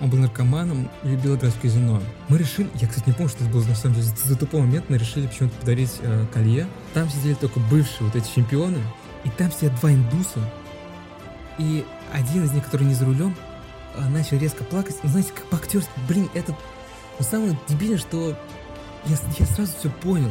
Он был наркоманом любил играть в казино. Мы решили, я, кстати, не помню, что это было на самом деле, за тупой момент мы решили почему-то подарить э, колье. Там сидели только бывшие вот эти чемпионы, и там сидят два индуса, и один из них, который не за рулем, э, начал резко плакать. Ну, знаете, как по-актерски, блин, это... Но самое дебильное, что я, я сразу все понял.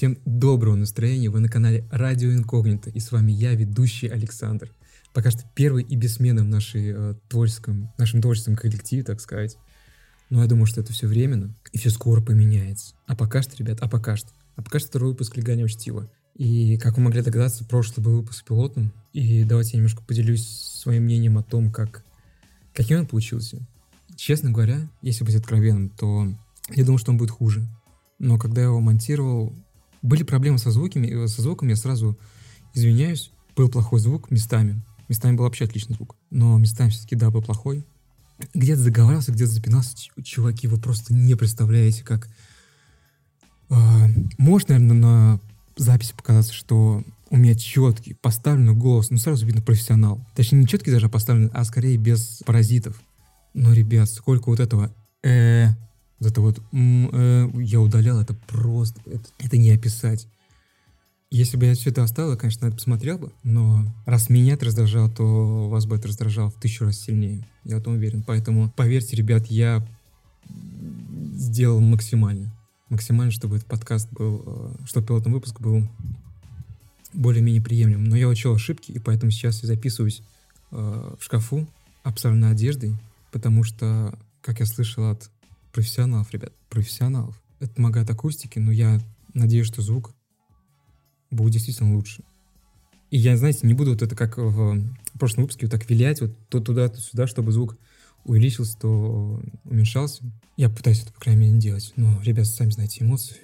Всем доброго настроения, вы на канале Радио Инкогнито, и с вами я, ведущий Александр. Пока что первый и бессменный в нашей, э, творческом, нашем творческом коллективе, так сказать. Но я думаю, что это все временно, и все скоро поменяется. А пока что, ребят, а пока что. А пока что второй выпуск «Легания чтива». И, как вы могли догадаться, прошлый был выпуск пилотным. И давайте я немножко поделюсь своим мнением о том, как, каким он получился. Честно говоря, если быть откровенным, то я думал, что он будет хуже. Но когда я его монтировал, были проблемы со звуками, со звуком, я сразу извиняюсь, был плохой звук местами. Местами был вообще отличный звук. Но местами все-таки, да, был плохой. Где-то заговаривался, где-то запинался. Чуваки, вы просто не представляете, как... Э, может, наверное, на записи показаться, что у меня четкий, поставленный голос, ну, сразу видно профессионал. Точнее, не четкий даже поставленный, а скорее без паразитов. Но, ребят, сколько вот этого э вот это вот э, я удалял, это просто, это, это не описать. Если бы я все это оставил, конечно, это посмотрел бы, но раз меня это раздражало, то вас бы это раздражало в тысячу раз сильнее. Я в этом уверен. Поэтому, поверьте, ребят, я сделал максимально. Максимально, чтобы этот подкаст был, э, чтобы пилотный выпуск был более-менее приемлем. Но я учел ошибки, и поэтому сейчас я записываюсь э, в шкафу, обставленной одеждой, потому что, как я слышал от профессионалов, ребят, профессионалов. Это помогает акустике, но я надеюсь, что звук будет действительно лучше. И я, знаете, не буду вот это как в прошлом выпуске вот так вилять вот то туда, то сюда, чтобы звук увеличился, то уменьшался. Я пытаюсь это, по крайней мере, не делать. Но, ребят, сами знаете эмоции.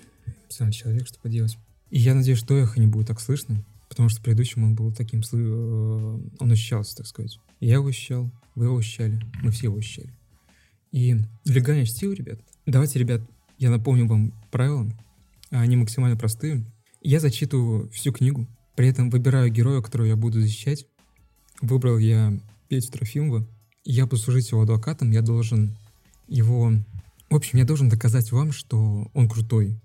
Сам человек, что поделать. И я надеюсь, что эхо не будет так слышно, потому что предыдущим он был таким, э, он ощущался, так сказать. Я его ощущал, вы его ощущали, мы все его ощущали. И легальный стил, ребят. Давайте, ребят, я напомню вам правила. Они максимально простые. Я зачитываю всю книгу, при этом выбираю героя, которого я буду защищать. Выбрал я Петю Трофимова. Я буду служить его адвокатом, я должен его... В общем, я должен доказать вам, что он крутой,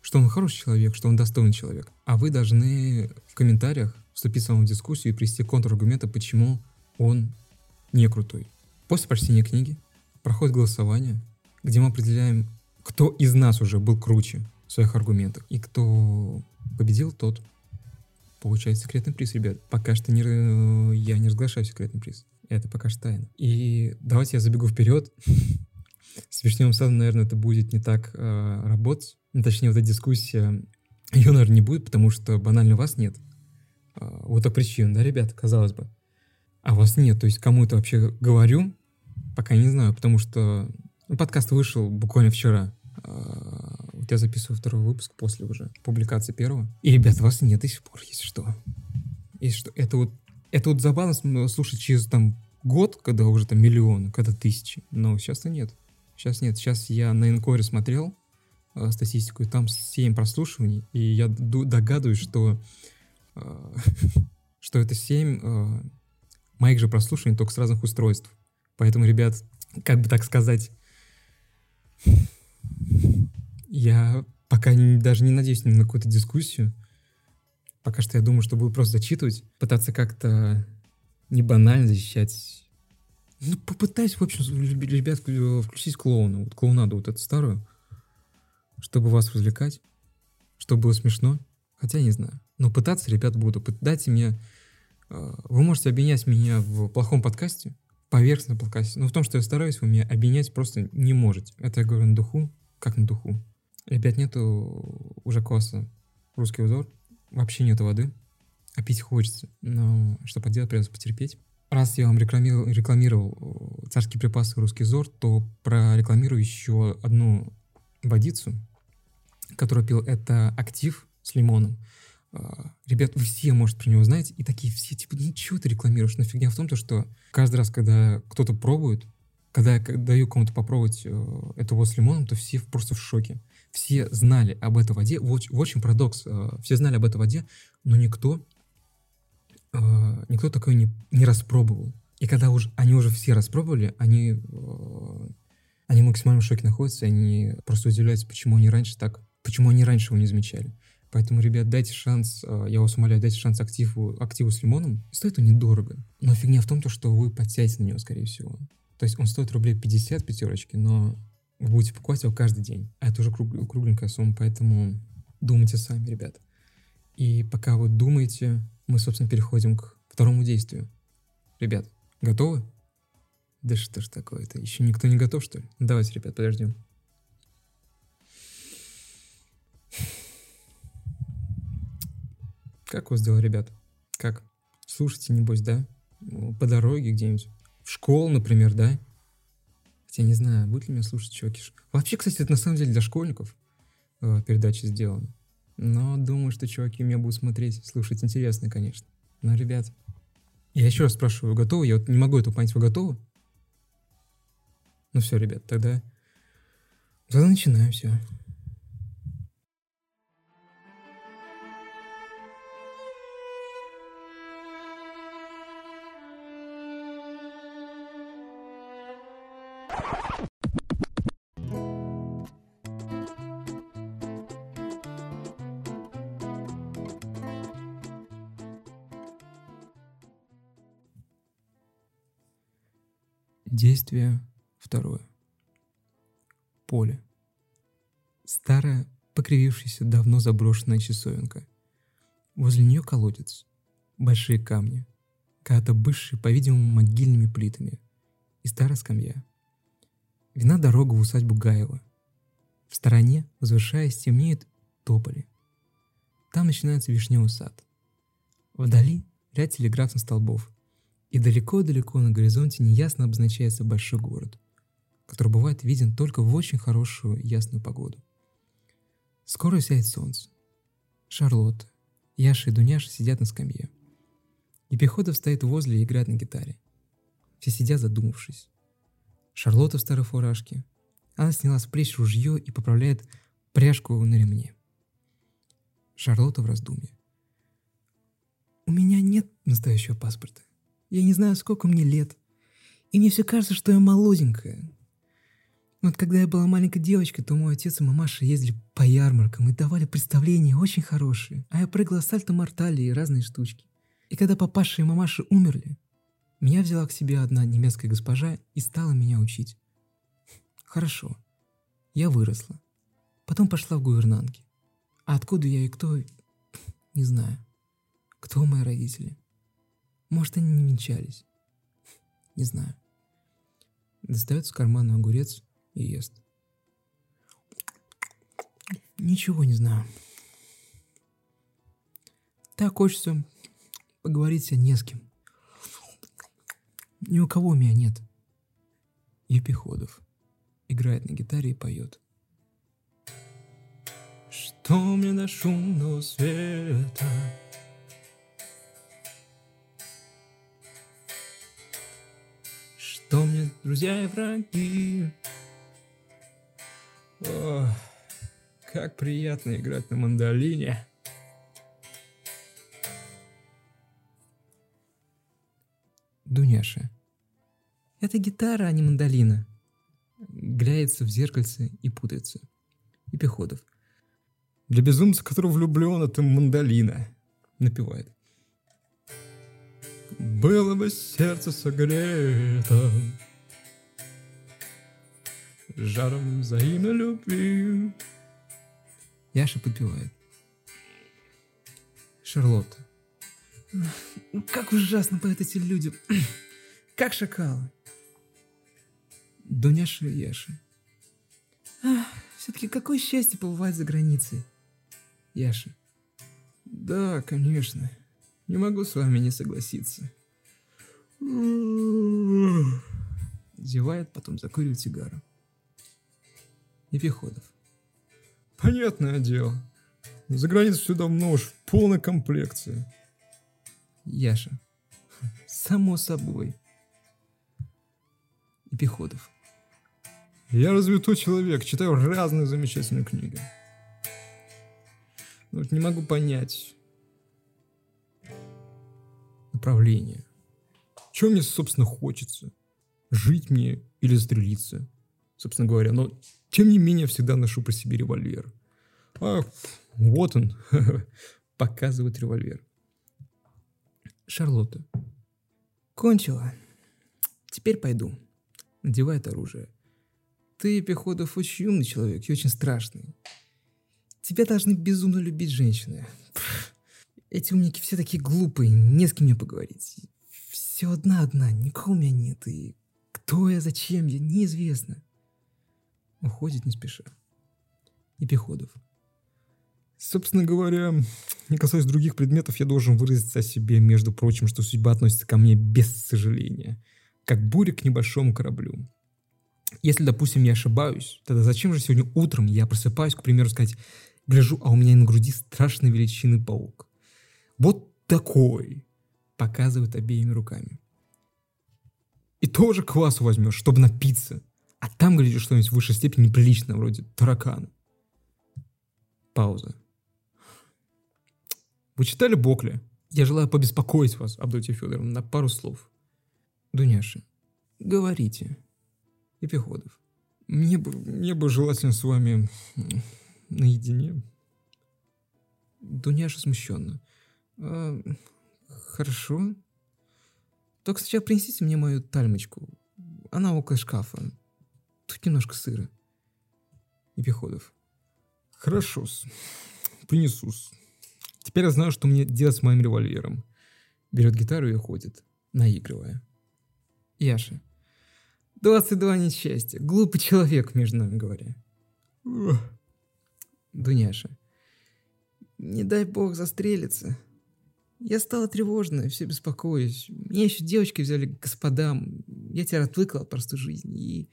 что он хороший человек, что он достойный человек. А вы должны в комментариях вступить со мной в дискуссию и привести контраргументы, почему он не крутой. После прочтения книги проходит голосование, где мы определяем, кто из нас уже был круче в своих аргументах. И кто победил, тот получает секретный приз, ребят. Пока что не, я не разглашаю секретный приз. Это пока что тайна. И давайте я забегу вперед. С Вишневым садом, наверное, это будет не так э, работать. Ну, точнее, вот эта дискуссия, ее, наверное, не будет, потому что банально вас нет. Э, вот так причина, да, ребят, казалось бы. А вас нет. То есть кому-то вообще говорю, Пока не знаю, потому что ну, подкаст вышел буквально вчера. А, вот я записываю второй выпуск после уже публикации первого. И, ребят, вас нет до сих пор, если что. Если что, это вот, это вот забавно слушать через там год, когда уже там миллион, когда тысячи. Но сейчас-то нет. Сейчас нет. Сейчас я на Инкоре смотрел э, статистику, и там 7 прослушиваний, и я догадываюсь, что, э, что это 7 э, моих же прослушиваний только с разных устройств. Поэтому, ребят, как бы так сказать, я пока не, даже не надеюсь на какую-то дискуссию. Пока что я думаю, что буду просто зачитывать, пытаться как-то не банально защищать. Ну, попытаюсь, в общем, ребят, включить клоуна, вот клоунаду вот эту старую, чтобы вас развлекать, чтобы было смешно. Хотя не знаю. Но пытаться, ребят, буду. Дайте мне... Э, вы можете обвинять меня в плохом подкасте, поверхностно подкасте. Но в том, что я стараюсь, вы меня обменять просто не можете. Это я говорю на духу, как на духу. Ребят, нету уже класса русский узор, вообще нету воды, а пить хочется. Но что поделать, придется потерпеть. раз я вам рекламировал, рекламировал э, царские припасы русский зор, то прорекламирую еще одну водицу, которую пил. Это актив с лимоном. А, ребят, вы все, может, про него знаете, и такие все, типа, ничего ты рекламируешь. Но фигня в том, то, что каждый раз, когда кто-то пробует, когда я даю кому-то попробовать э, эту воду с лимоном, то все просто в шоке. Все знали об этой воде, вот, очень парадокс, э, все знали об этой воде, но никто, э, никто такой не, не распробовал. И когда уже, они уже все распробовали, они, они в максимальном шоке находятся, они просто удивляются, почему они раньше так, почему они раньше его не замечали. Поэтому, ребят, дайте шанс, я вас умоляю, дайте шанс активу, активу с лимоном. Стоит он недорого. Но фигня в том, что вы подсядете на него, скорее всего. То есть он стоит рублей 50 пятерочки, но вы будете покупать его каждый день. А это уже круг, кругленькая сумма, поэтому думайте сами, ребят. И пока вы думаете, мы, собственно, переходим к второму действию. Ребят, готовы? Да что ж такое-то? Еще никто не готов, что ли? Давайте, ребят, подождем. Как у вас дела, ребят? Как? Слушайте, небось, да? По дороге где-нибудь? в школу, например, да? Хотя не знаю, будет ли меня слушать чуваки. Вообще, кстати, это на самом деле для школьников э, передача сделана. Но думаю, что чуваки меня будут смотреть, слушать интересно, конечно. Но, ребят, я еще раз спрашиваю, вы готовы? Я вот не могу это понять, вы готовы? Ну все, ребят, тогда... Тогда начинаем все. Действие второе. Поле. Старая, покривившаяся, давно заброшенная часовенка. Возле нее колодец. Большие камни. Когда-то бывшие, по-видимому, могильными плитами. И старая скамья. Вина дорога в усадьбу Гаева. В стороне, возвышаясь, темнеет тополи. Там начинается вишневый сад. Вдали ряд телеграфных столбов – и далеко-далеко на горизонте неясно обозначается большой город, который бывает виден только в очень хорошую ясную погоду. Скоро сядет солнце. Шарлотта, Яша и Дуняша сидят на скамье. И Пехотов стоит возле и играет на гитаре. Все сидят задумавшись. Шарлотта в старой фуражке. Она сняла с плеч ружье и поправляет пряжку на ремне. Шарлотта в раздумье. У меня нет настоящего паспорта. Я не знаю, сколько мне лет. И мне все кажется, что я молоденькая. Вот когда я была маленькой девочкой, то мой отец и мамаша ездили по ярмаркам и давали представления очень хорошие. А я прыгала сальто-мортали и разные штучки. И когда папаша и мамаша умерли, меня взяла к себе одна немецкая госпожа и стала меня учить. Хорошо. Я выросла. Потом пошла в гувернантки. А откуда я и кто, не знаю. Кто мои родители? Может, они не венчались. Не знаю. Достает с кармана огурец и ест. Ничего не знаю. Так хочется поговорить не с кем. Ни у кого меня нет. Епиходов играет на гитаре и поет. Что мне до шумного света? Что мне друзья и враги? О, как приятно играть на мандолине. Дуняша. Это гитара, а не мандолина. Гляется в зеркальце и путается. И Пеходов. Для безумца, который влюблен, это мандолина. Напевает. Было бы сердце согрето Жаром взаимной любви Яша подпевает. Шарлотта. Как ужасно поют эти люди. Как шакалы. Дуняша и Яша. Все-таки какое счастье побывать за границей. Яша. Да, конечно. Не могу с вами не согласиться. Зевает, потом закуривает сигару. Епиходов. Понятное дело. За границу все давно уж в полной комплекции. Яша. Само собой. Епиходов. Я развитой человек, читаю разные замечательные книги. Но вот не могу понять направление. Чего мне, собственно, хочется? Жить мне или застрелиться? Собственно говоря, но тем не менее всегда ношу при себе револьвер. А вот он, показывает револьвер. Шарлотта. Кончила. Теперь пойду. Надевает оружие. Ты, Пеходов, очень умный человек и очень страшный. Тебя должны безумно любить женщины. Эти умники все такие глупые, не с кем мне поговорить. Все одна-одна, никого у меня нет. И кто я, зачем я, неизвестно. Уходит не спеша. И Пеходов. Собственно говоря, не касаясь других предметов, я должен выразиться о себе, между прочим, что судьба относится ко мне без сожаления, как буря к небольшому кораблю. Если, допустим, я ошибаюсь, тогда зачем же сегодня утром я просыпаюсь, к примеру, сказать, гляжу, а у меня на груди страшной величины паук. Вот такой, показывает обеими руками. И тоже квасу возьмешь, чтобы напиться. А там, глядишь, что-нибудь в высшей степени неприличное, вроде таракана. Пауза. Вы читали Бокли? Я желаю побеспокоить вас, Абдотья Федоровна, на пару слов. Дуняша. Говорите. Епиходов. Мне бы, мне бы желательно с вами наедине. Дуняша смущенно. А, хорошо. Только сначала принесите мне мою тальмочку. Она около шкафа. Тут немножко сыра. Епиходов. Хорошо, принесу. Теперь я знаю, что мне делать с моим револьвером. Берет гитару и уходит, наигрывая. Яша. 22 несчастья. Глупый человек, между нами говоря. Дуняша. Не дай бог застрелиться. Я стала тревожной, все беспокоюсь. Меня еще девочки взяли к господам. Я теперь отвыкла от простой жизни. И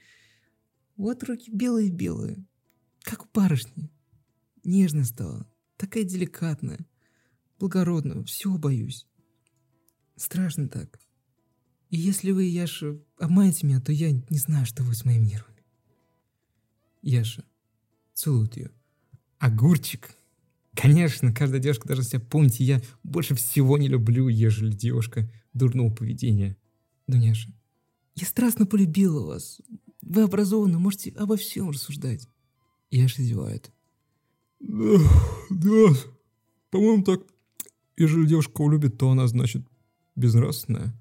вот руки белые-белые, как у барышни. Нежная стала, такая деликатная, благородная. Все боюсь. Страшно так. И если вы, Яша, обманете меня, то я не знаю, что вы с моими нервами. Яша целует ее. Огурчик. Конечно, каждая девушка должна себя помнить, и я больше всего не люблю, ежели девушка дурного поведения. Дуняша. Я страстно полюбила вас. Вы образованы, можете обо всем рассуждать. Яша зевает. Да, да, по-моему, так. Ежели девушка улюбит, то она, значит, безнравственная.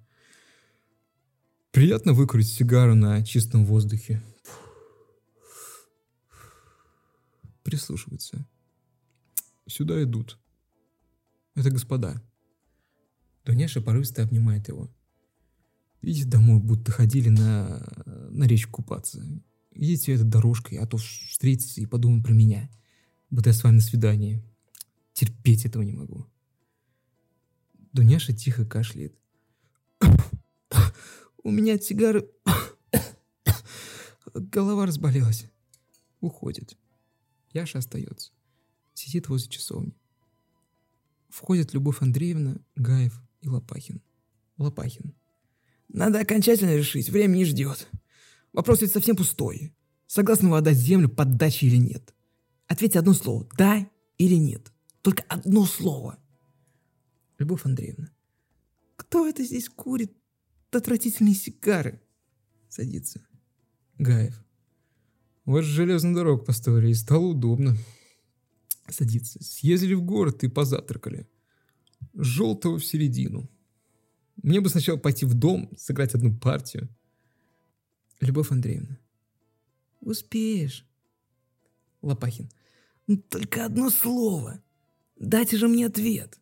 Приятно выкурить сигару на чистом воздухе. Прислушивается. Сюда идут. Это господа. Дуняша порывисто обнимает его. Идите домой, будто ходили на, на речку купаться. Идите этой дорожкой, а то встретиться и подумать про меня. Будто я с вами на свидании. Терпеть этого не могу. Дуняша тихо кашляет. У меня от сигары голова разболелась. Уходит. Яша остается. Сидит возле часовни. Входят Любовь Андреевна, Гаев и Лопахин. Лопахин. Надо окончательно решить, время не ждет. Вопрос ведь совсем пустой. Согласны вы отдать землю под дачей или нет? Ответьте одно слово, да или нет. Только одно слово. Любовь Андреевна. Кто это здесь курит отвратительные сигары. Садится. Гаев. Вот железную дорогу поставили, и стало удобно. Садится. Съездили в город и позавтракали. Желтого в середину. Мне бы сначала пойти в дом, сыграть одну партию. Любовь Андреевна. Успеешь. Лопахин. Ну, только одно слово. Дайте же мне ответ.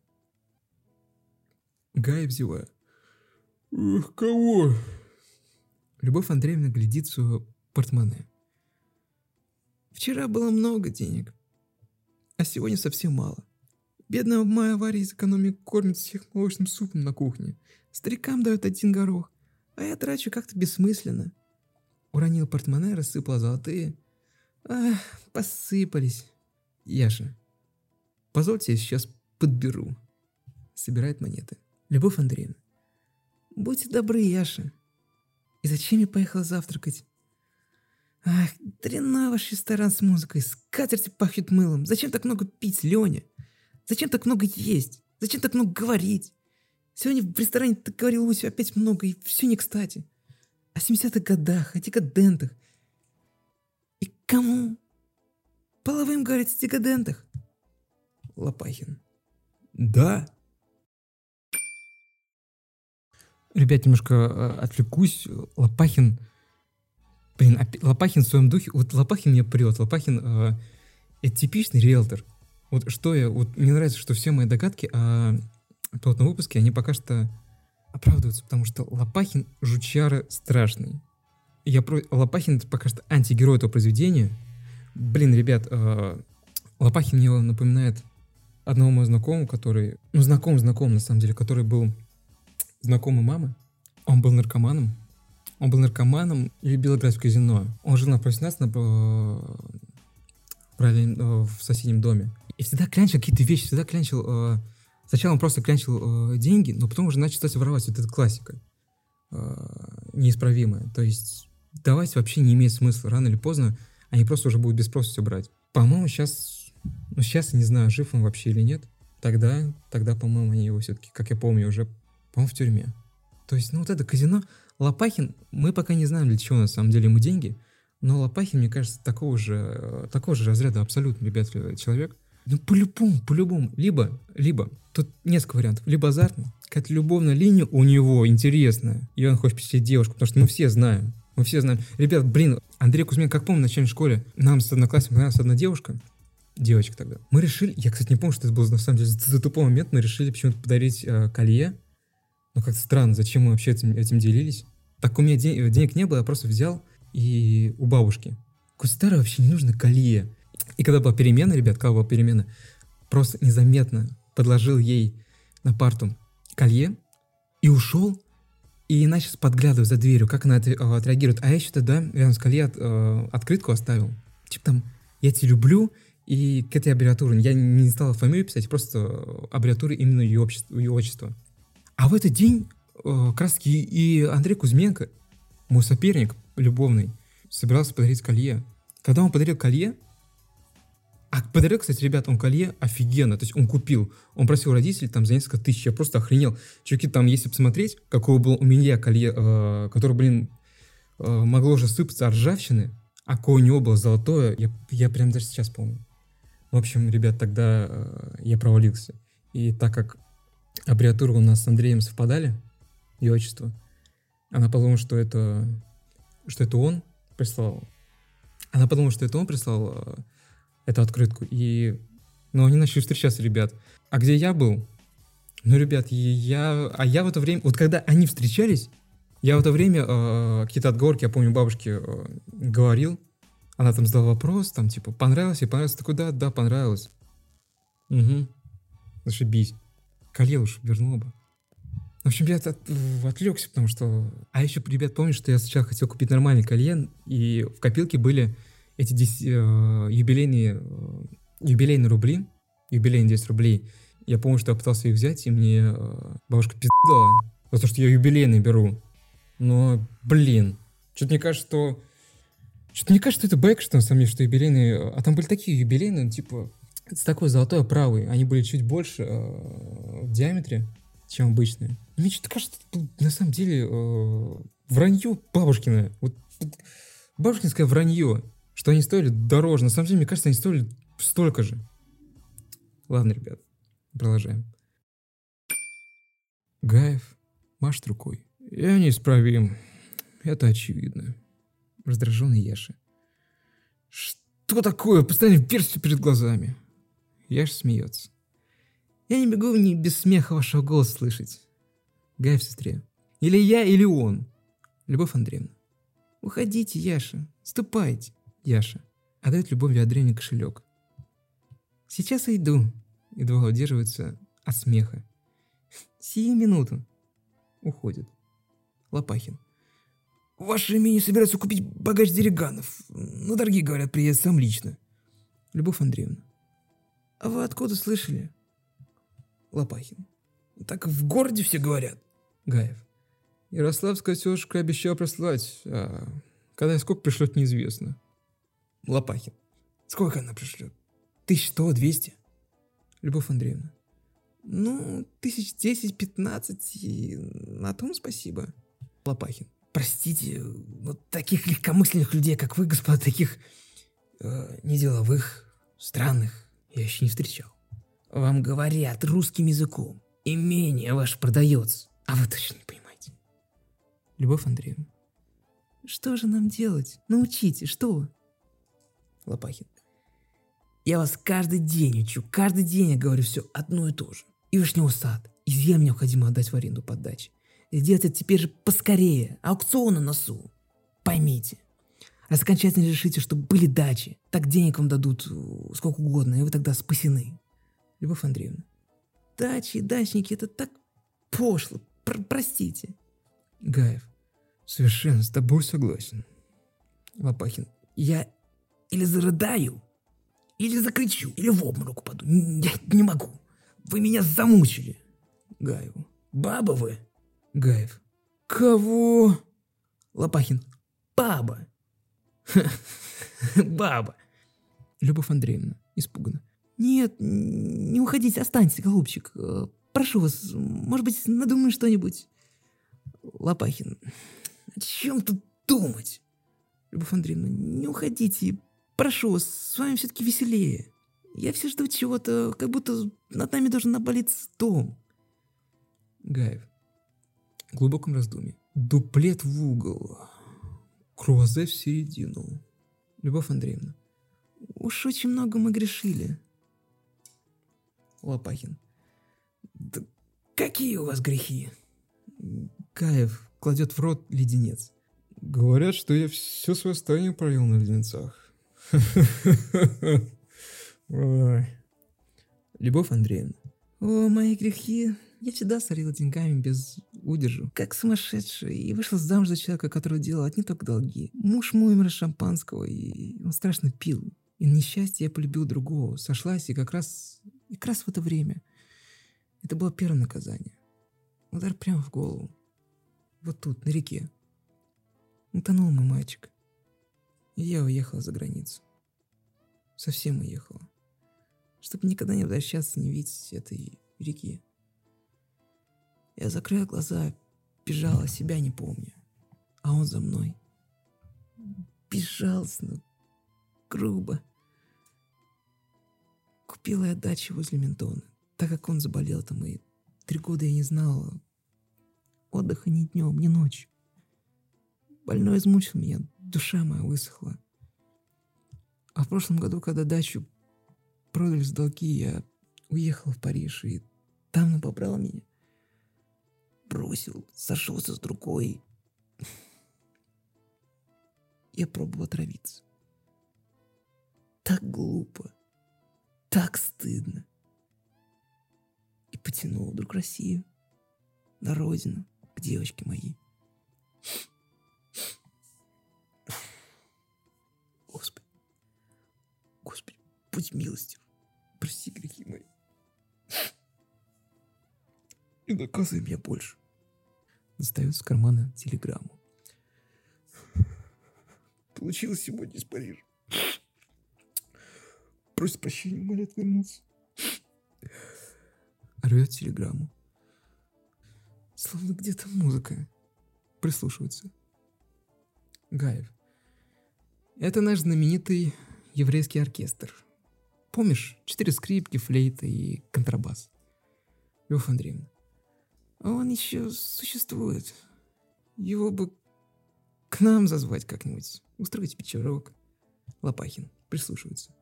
Гаев зевая. Эх, кого? Любовь Андреевна глядит в свое портмоне. Вчера было много денег, а сегодня совсем мало. Бедная в мае аварии из экономии кормит всех молочным супом на кухне. Старикам дают один горох, А я трачу как-то бессмысленно. Уронил портмоне, рассыпал золотые. Ах, посыпались. Яша, позвольте я сейчас подберу. Собирает монеты. Любовь Андреевна, будьте добры, Яша. И зачем я поехала завтракать? Ах, дрянной ваш ресторан с музыкой, скатерти пахнет мылом. Зачем так много пить, Леня? Зачем так много есть? Зачем так много говорить? Сегодня в ресторане ты говорил Усю опять много, и все не кстати. О 70-х годах, о декадентах. И кому? Половым говорить о декадентах. Лопахин. Да. Ребят, немножко э, отвлекусь. Лопахин Блин, Лопахин в своем духе, вот Лопахин мне прет, Лопахин э, это типичный риэлтор. Вот что я, вот мне нравится, что все мои догадки о пилотном выпуске, они пока что оправдываются, потому что Лопахин жучара страшный. Я про... Лопахин это пока что антигерой этого произведения. Блин, ребят, э, Лопахин мне напоминает одного моего знакомого, который, ну, знаком-знаком, на самом деле, который был знакомый мамы. Он был наркоманом, он был наркоманом и любил играть в казино. Он жил напротив нас на, э, в соседнем доме. И всегда клянчил какие-то вещи, всегда клянчил... Э, сначала он просто клянчил э, деньги, но потом уже начал, кстати, воровать. Вот эта классика неисправимая. То есть давать вообще не имеет смысла. Рано или поздно они просто уже будут без спроса все брать. По-моему, сейчас... Ну, сейчас я не знаю, жив он вообще или нет. Тогда, тогда, по-моему, они его все-таки, как я помню, уже, по-моему, в тюрьме. То есть, ну вот это казино, Лопахин, мы пока не знаем, для чего на самом деле ему деньги, но Лопахин, мне кажется, такого же, такого же разряда абсолютно, ребят, человек. Ну, по-любому, по-любому. Либо, либо, тут несколько вариантов. Либо азартный, какая-то любовная линия у него интересная, и он хочет впечатлить девушку, потому что мы все знаем. Мы все знаем. Ребят, блин, Андрей Кузьмин, как помню, в начальной школе, нам с одноклассником нравилась одна девушка, девочка тогда. Мы решили, я, кстати, не помню, что это было на самом деле за тупой момент, мы решили почему-то подарить э, колье, ну, как-то странно, зачем мы вообще этим, этим делились. Так у меня ден- денег не было, я просто взял и у бабушки. Кустара вообще не нужно колье. И когда была перемена, ребят, когда была перемена, просто незаметно подложил ей на парту колье и ушел, и начал подглядывать за дверью, как она отреагирует. А я еще тогда рядом с колье от, э, открытку оставил. Типа там, я тебя люблю, и к этой аббревиатуре. Я не стал фамилию писать, просто аббревиатуры именно ее, общество, ее отчества. А в этот день э, как раз и Андрей Кузьменко, мой соперник любовный, собирался подарить колье. Когда он подарил колье, а подарил, кстати, ребят, он колье офигенно. То есть он купил, он просил родителей там за несколько тысяч. Я просто охренел. Чуваки, там, если посмотреть, какого было у меня колье, э, которое, блин, э, могло уже сыпаться от ржавчины, а какое у него было золотое, я, я прям даже сейчас помню. В общем, ребят, тогда э, я провалился. И так как аббревиатуры у нас с Андреем совпадали, ее отчество. Она подумала, что это, что это он прислал. Она подумала, что это он прислал э, эту открытку. И, ну, они начали встречаться, ребят. А где я был? Ну, ребят, я, а я в это время, вот когда они встречались, я в это время э, какие-то отговорки, я помню, бабушке э, говорил. Она там задала вопрос, там, типа, понравилось и понравилось. Такой, да, да, понравилось. Угу. Зашибись. Уж вернула бы. В общем, я от, отвлекся, потому что... А еще, ребят, помню, что я сначала хотел купить нормальный колье, и в копилке были эти 10, э, юбилейные, э, юбилейные рубли, юбилейные 10 рублей. Я помню, что я пытался их взять, и мне э, бабушка пиздала за то, что я юбилейный беру. Но, блин, что-то мне кажется, что... Что-то мне кажется, что это бэк, что на самом деле, что юбилейные... А там были такие юбилейные, типа, это такой золотой оправой. Они были чуть больше э, в диаметре, чем обычные. мне что-то кажется, это на самом деле э, вранье бабушкиное. Вот бабушкинское вранье, что они стоили дороже. На самом деле, мне кажется, они стоили столько же. Ладно, ребят, продолжаем. Гаев машет рукой. Я неисправим. Это очевидно. Раздраженный Яша. Что такое? Постоянно перстью перед глазами. Яш смеется. Я не бегу не без смеха вашего голоса слышать. Гай в сестре. Или я, или он. Любовь Андреевна. Уходите, Яша. Ступайте, Яша. Отдает Любовь Андреевне кошелек. Сейчас я иду. Едва удерживается от смеха. Сию минуту. Уходит. Лопахин. Ваше имение собираются купить богач Дериганов. Ну, дорогие, говорят, приедет сам лично. Любовь Андреевна. А вы откуда слышали? Лопахин. Так в городе все говорят. Гаев. Ярославская тетушка обещала прислать, а когда и сколько пришлет, неизвестно. Лопахин. Сколько она пришлет? Тысяч сто, двести? Любовь Андреевна. Ну, тысяч десять, пятнадцать, и на том спасибо. Лопахин. Простите, вот таких легкомысленных людей, как вы, господа, таких э, неделовых, странных, я еще не встречал. Вам говорят русским языком. Имение ваше продается, а вы точно не понимаете. Любовь Андреевна. Что же нам делать? Научите, что? Лопахин. Я вас каждый день учу, каждый день я говорю все одно и то же. И вишневый сад, и землю необходимо отдать в аренду под дачи. Сделать это теперь же поскорее. Аукцион на носу. Поймите. Раз окончательно решите, что были дачи, так денег вам дадут э, сколько угодно, и вы тогда спасены. Любовь Андреевна. Дачи и дачники – это так пошло. Пр простите. Гаев. Совершенно с тобой согласен. Лопахин. Я или зарыдаю, или закричу, или в обморок упаду. Я не могу. Вы меня замучили. Гаеву. Баба вы? Гаев. Кого? Лопахин. Баба. Баба. Любовь Андреевна. Испуганно. Нет, не уходите, останьтесь, голубчик. Э, прошу вас, может быть, надумаем что-нибудь. Лопахин. О чем тут думать? Любовь Андреевна, не уходите. Прошу вас, с вами все-таки веселее. Я все жду чего-то, как будто над нами должен наболеться дом. Гаев глубоком раздумье. Дуплет в угол. Круазе в середину. Любовь Андреевна. Уж очень много мы грешили. Лопахин. Да какие у вас грехи? Гаев кладет в рот леденец. Говорят, что я все свое состояние пролил на леденцах. Любовь Андреевна. О, мои грехи. Я всегда сорила деньгами без удержу, как сумасшедший, и вышла замуж за человека, который делал одни только долги. Муж мой умер шампанского, и он страшно пил. И на несчастье я полюбил другого, сошлась, и как раз, и как раз в это время. Это было первое наказание. Удар прямо в голову. Вот тут, на реке. Утонул мой мальчик. И я уехала за границу. Совсем уехала. Чтобы никогда не возвращаться, не видеть этой реки. Я закрыла глаза, бежала, себя не помню. А он за мной. Безжалостно, грубо. Купила я дачу возле Ментона, так как он заболел там, и три года я не знала отдыха ни днем, ни ночью. Больной измучил меня, душа моя высохла. А в прошлом году, когда дачу продали с долги, я уехала в Париж, и там он побрал меня бросил, сошелся с другой. Я пробовал отравиться. Так глупо, так стыдно. И потянул вдруг Россию на родину, к девочке моей. Господи, Господи, будь милостив, прости грехи мои. Не наказывай меня больше. Достает из кармана телеграмму. Получилось сегодня из Парижа. Просит прощения, молит вернуться. Рвет телеграмму. Словно где-то музыка. Прислушивается. Гаев. Это наш знаменитый еврейский оркестр. Помнишь? Четыре скрипки, флейта и контрабас. Лев Андреевна. Он еще существует. Его бы к нам зазвать как-нибудь. Устроить вечерок. Лопахин прислушивается.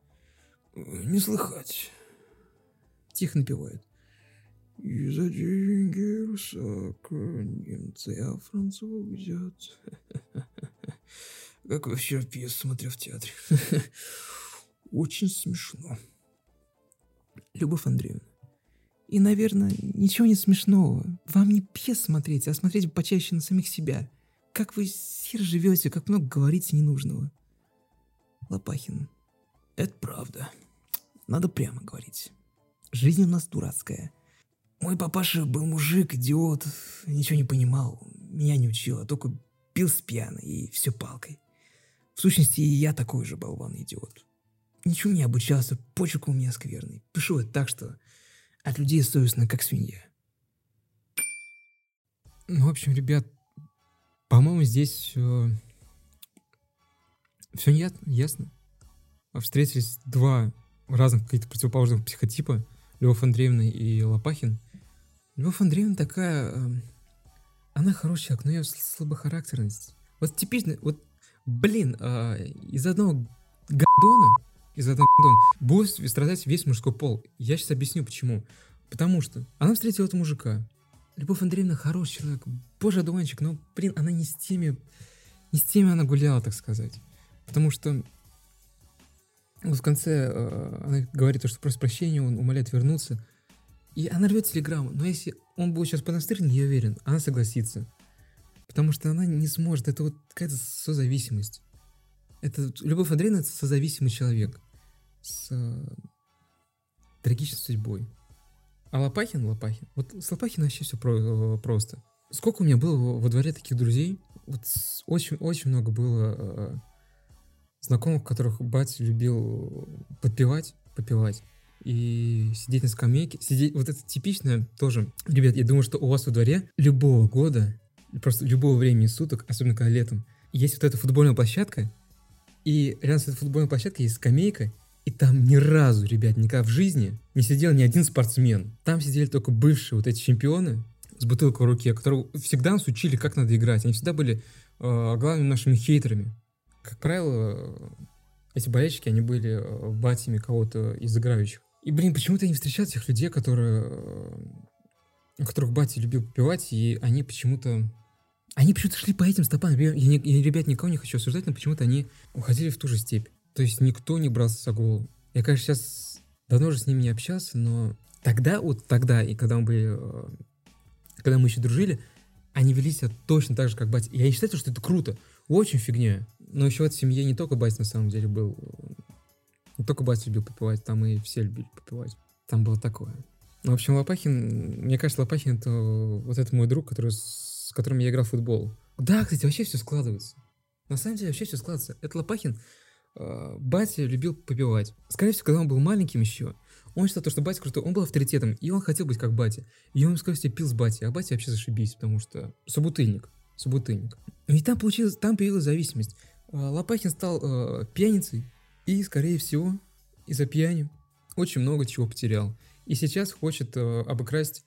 Не слыхать. Тихо напевает. И за деньги русака немцы, а французов взят. Как вообще пьесу смотрю в театре. Очень смешно. Любовь Андреевна. И, наверное, ничего не смешного. Вам не пьес смотреть, а смотреть почаще на самих себя. как вы все живете, как много говорите ненужного. Лопахин, это правда. Надо прямо говорить. Жизнь у нас дурацкая. Мой папаша был мужик, идиот, ничего не понимал, меня не учил, а только пил с пьяной и все палкой. В сущности, и я такой же болван-идиот. Ничего не обучался, почерк у меня скверный. Пишу это так, что от людей совестно, как свинья. Ну, в общем, ребят, по-моему, здесь все, все ясно, ясно. Встретились два разных каких-то противоположных психотипа, Любовь Андреевна и Лопахин. Любовь Андреевна такая, э, она хорошая но ее слабохарактерность. Вот типично, вот, блин, э, из одного гадона, из одного гадона будет страдать весь мужской пол. Я сейчас объясню, почему. Потому что она встретила этого мужика. Любовь Андреевна хороший человек, боже одуванчик, но, блин, она не с теми, не с теми она гуляла, так сказать. Потому что вот в конце э, она говорит, что просит прощения, он умоляет вернуться. И она рвет телеграмму. Но если он будет сейчас по-настырно, я уверен, она согласится. Потому что она не сможет. Это вот какая-то созависимость. Это Любовь Андреевна — это созависимый человек с э, трагичной судьбой. А Лопахин, Лопахин. Вот с Лопахином вообще все про, э, просто. Сколько у меня было во дворе таких друзей? Вот очень, очень много было э, знакомых, которых батя любил подпевать, попивать и сидеть на скамейке. Сидеть, вот это типичное тоже. Ребят, я думаю, что у вас во дворе любого года, просто любого времени суток, особенно когда летом, есть вот эта футбольная площадка, и рядом с этой футбольной площадкой есть скамейка, и там ни разу, ребят, никогда в жизни не сидел ни один спортсмен. Там сидели только бывшие вот эти чемпионы с бутылкой в руке, которые всегда нас учили, как надо играть. Они всегда были э, главными нашими хейтерами как правило, эти болельщики, они были э, батями кого-то из играющих. И, блин, почему-то я не встречал тех людей, которые, э, которых батя любил попивать, и они почему-то... Они почему-то шли по этим стопам. Я, не, я, ребят, никого не хочу осуждать, но почему-то они уходили в ту же степь. То есть никто не брался за голову. Я, конечно, сейчас давно уже с ними не общался, но тогда, вот тогда, и когда мы были... Э, когда мы еще дружили, они вели себя точно так же, как батя. Я не считаю, что это круто. Очень фигня. Но еще этой семье не только батя на самом деле был. Не только батя любил попивать, там и все любили попивать. Там было такое. Ну, в общем, Лопахин, мне кажется, Лопахин это вот это мой друг, который, с которым я играл в футбол. Да, кстати, вообще все складывается. На самом деле вообще все складывается. Это Лопахин, батя любил попивать. Скорее всего, когда он был маленьким еще, он считал, что батя крутой, он был авторитетом, и он хотел быть как батя. И он, скорее всего, пил с батей, а батя вообще зашибись, потому что собутыльник, собутыльник. И там получилось, там появилась зависимость. А, Лопахин стал э, пьяницей и, скорее всего, из-за пьяни очень много чего потерял. И сейчас хочет э, обыкрасть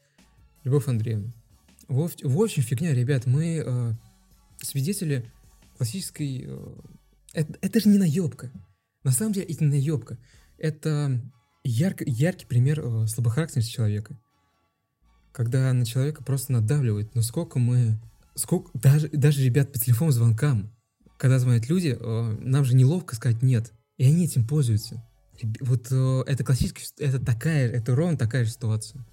Любовь Андреевну. В, в общем, фигня, ребят, мы э, свидетели классической... Э, это, это же не наебка. На самом деле это не наебка. Это ярко, яркий пример э, слабохарактерности человека. Когда на человека просто надавливает. Но сколько мы... Сколько, даже, даже ребят по телефону звонкам когда звонят люди, э, нам же неловко сказать нет. И они этим пользуются. Вот э, это классическая, это такая, это ровно такая же ситуация.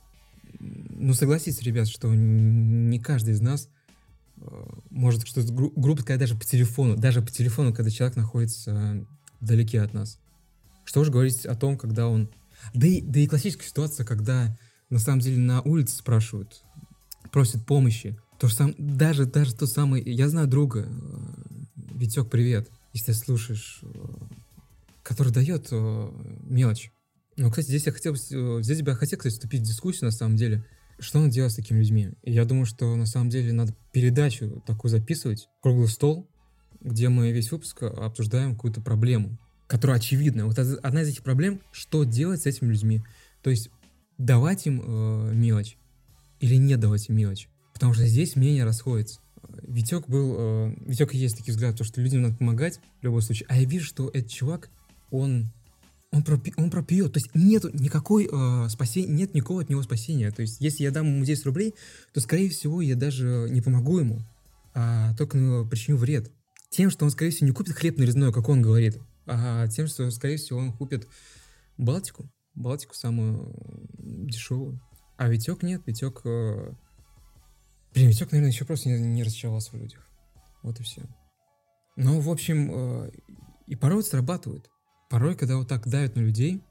Ну, согласитесь, ребят, что не каждый из нас может что-то гру- грубо сказать даже по телефону, даже по телефону, когда человек находится вдалеке от нас. Что же говорить о том, когда он... Да и, да и классическая ситуация, когда на самом деле на улице спрашивают, просят помощи. То же самое, даже, даже то самое, я знаю друга, Витек, привет, если ты слушаешь, э, который дает э, мелочь. Ну, кстати, здесь я хотел, э, здесь бы я хотел, кстати, вступить в дискуссию, на самом деле, что надо делать с такими людьми. И я думаю, что на самом деле надо передачу такую записывать, круглый стол, где мы весь выпуск обсуждаем какую-то проблему, которая очевидна. Вот одна из этих проблем, что делать с этими людьми. То есть давать им э, мелочь или не давать им мелочь. Потому что здесь мнение расходится. Витек был... Э, Витек есть такие взгляды, что людям надо помогать в любом случае. А я вижу, что этот чувак, он... Он, пропи, он пропьет, то есть нет никакой э, спасения, нет никакого от него спасения. То есть если я дам ему 10 рублей, то скорее всего я даже не помогу ему, а только ну, причиню вред. Тем, что он скорее всего не купит хлеб нарезной, как он говорит, а тем, что скорее всего он купит Балтику, Балтику самую дешевую. А Витек нет, Витек э, Блин, Витек, наверное, еще просто не, не разочаровался в людях. Вот и все. Ну, в общем, э, и порой срабатывает. Порой, когда вот так давят на людей,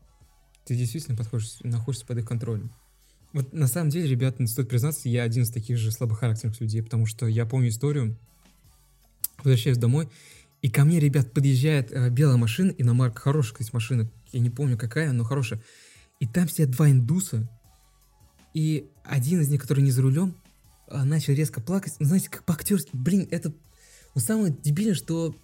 ты действительно подходишь, находишься под их контролем. Вот на самом деле, ребята, стоит признаться, я один из таких же слабохарактерных людей, потому что я помню историю, возвращаюсь домой, и ко мне, ребят, подъезжает э, белая машина, иномарка, хорошая, кстати, машина, я не помню какая, но хорошая. И там сидят два индуса, и один из них, который не за рулем, а, начал резко плакать. Ну, знаете, как по-актерски. Блин, это... Ну, самое дебильное, что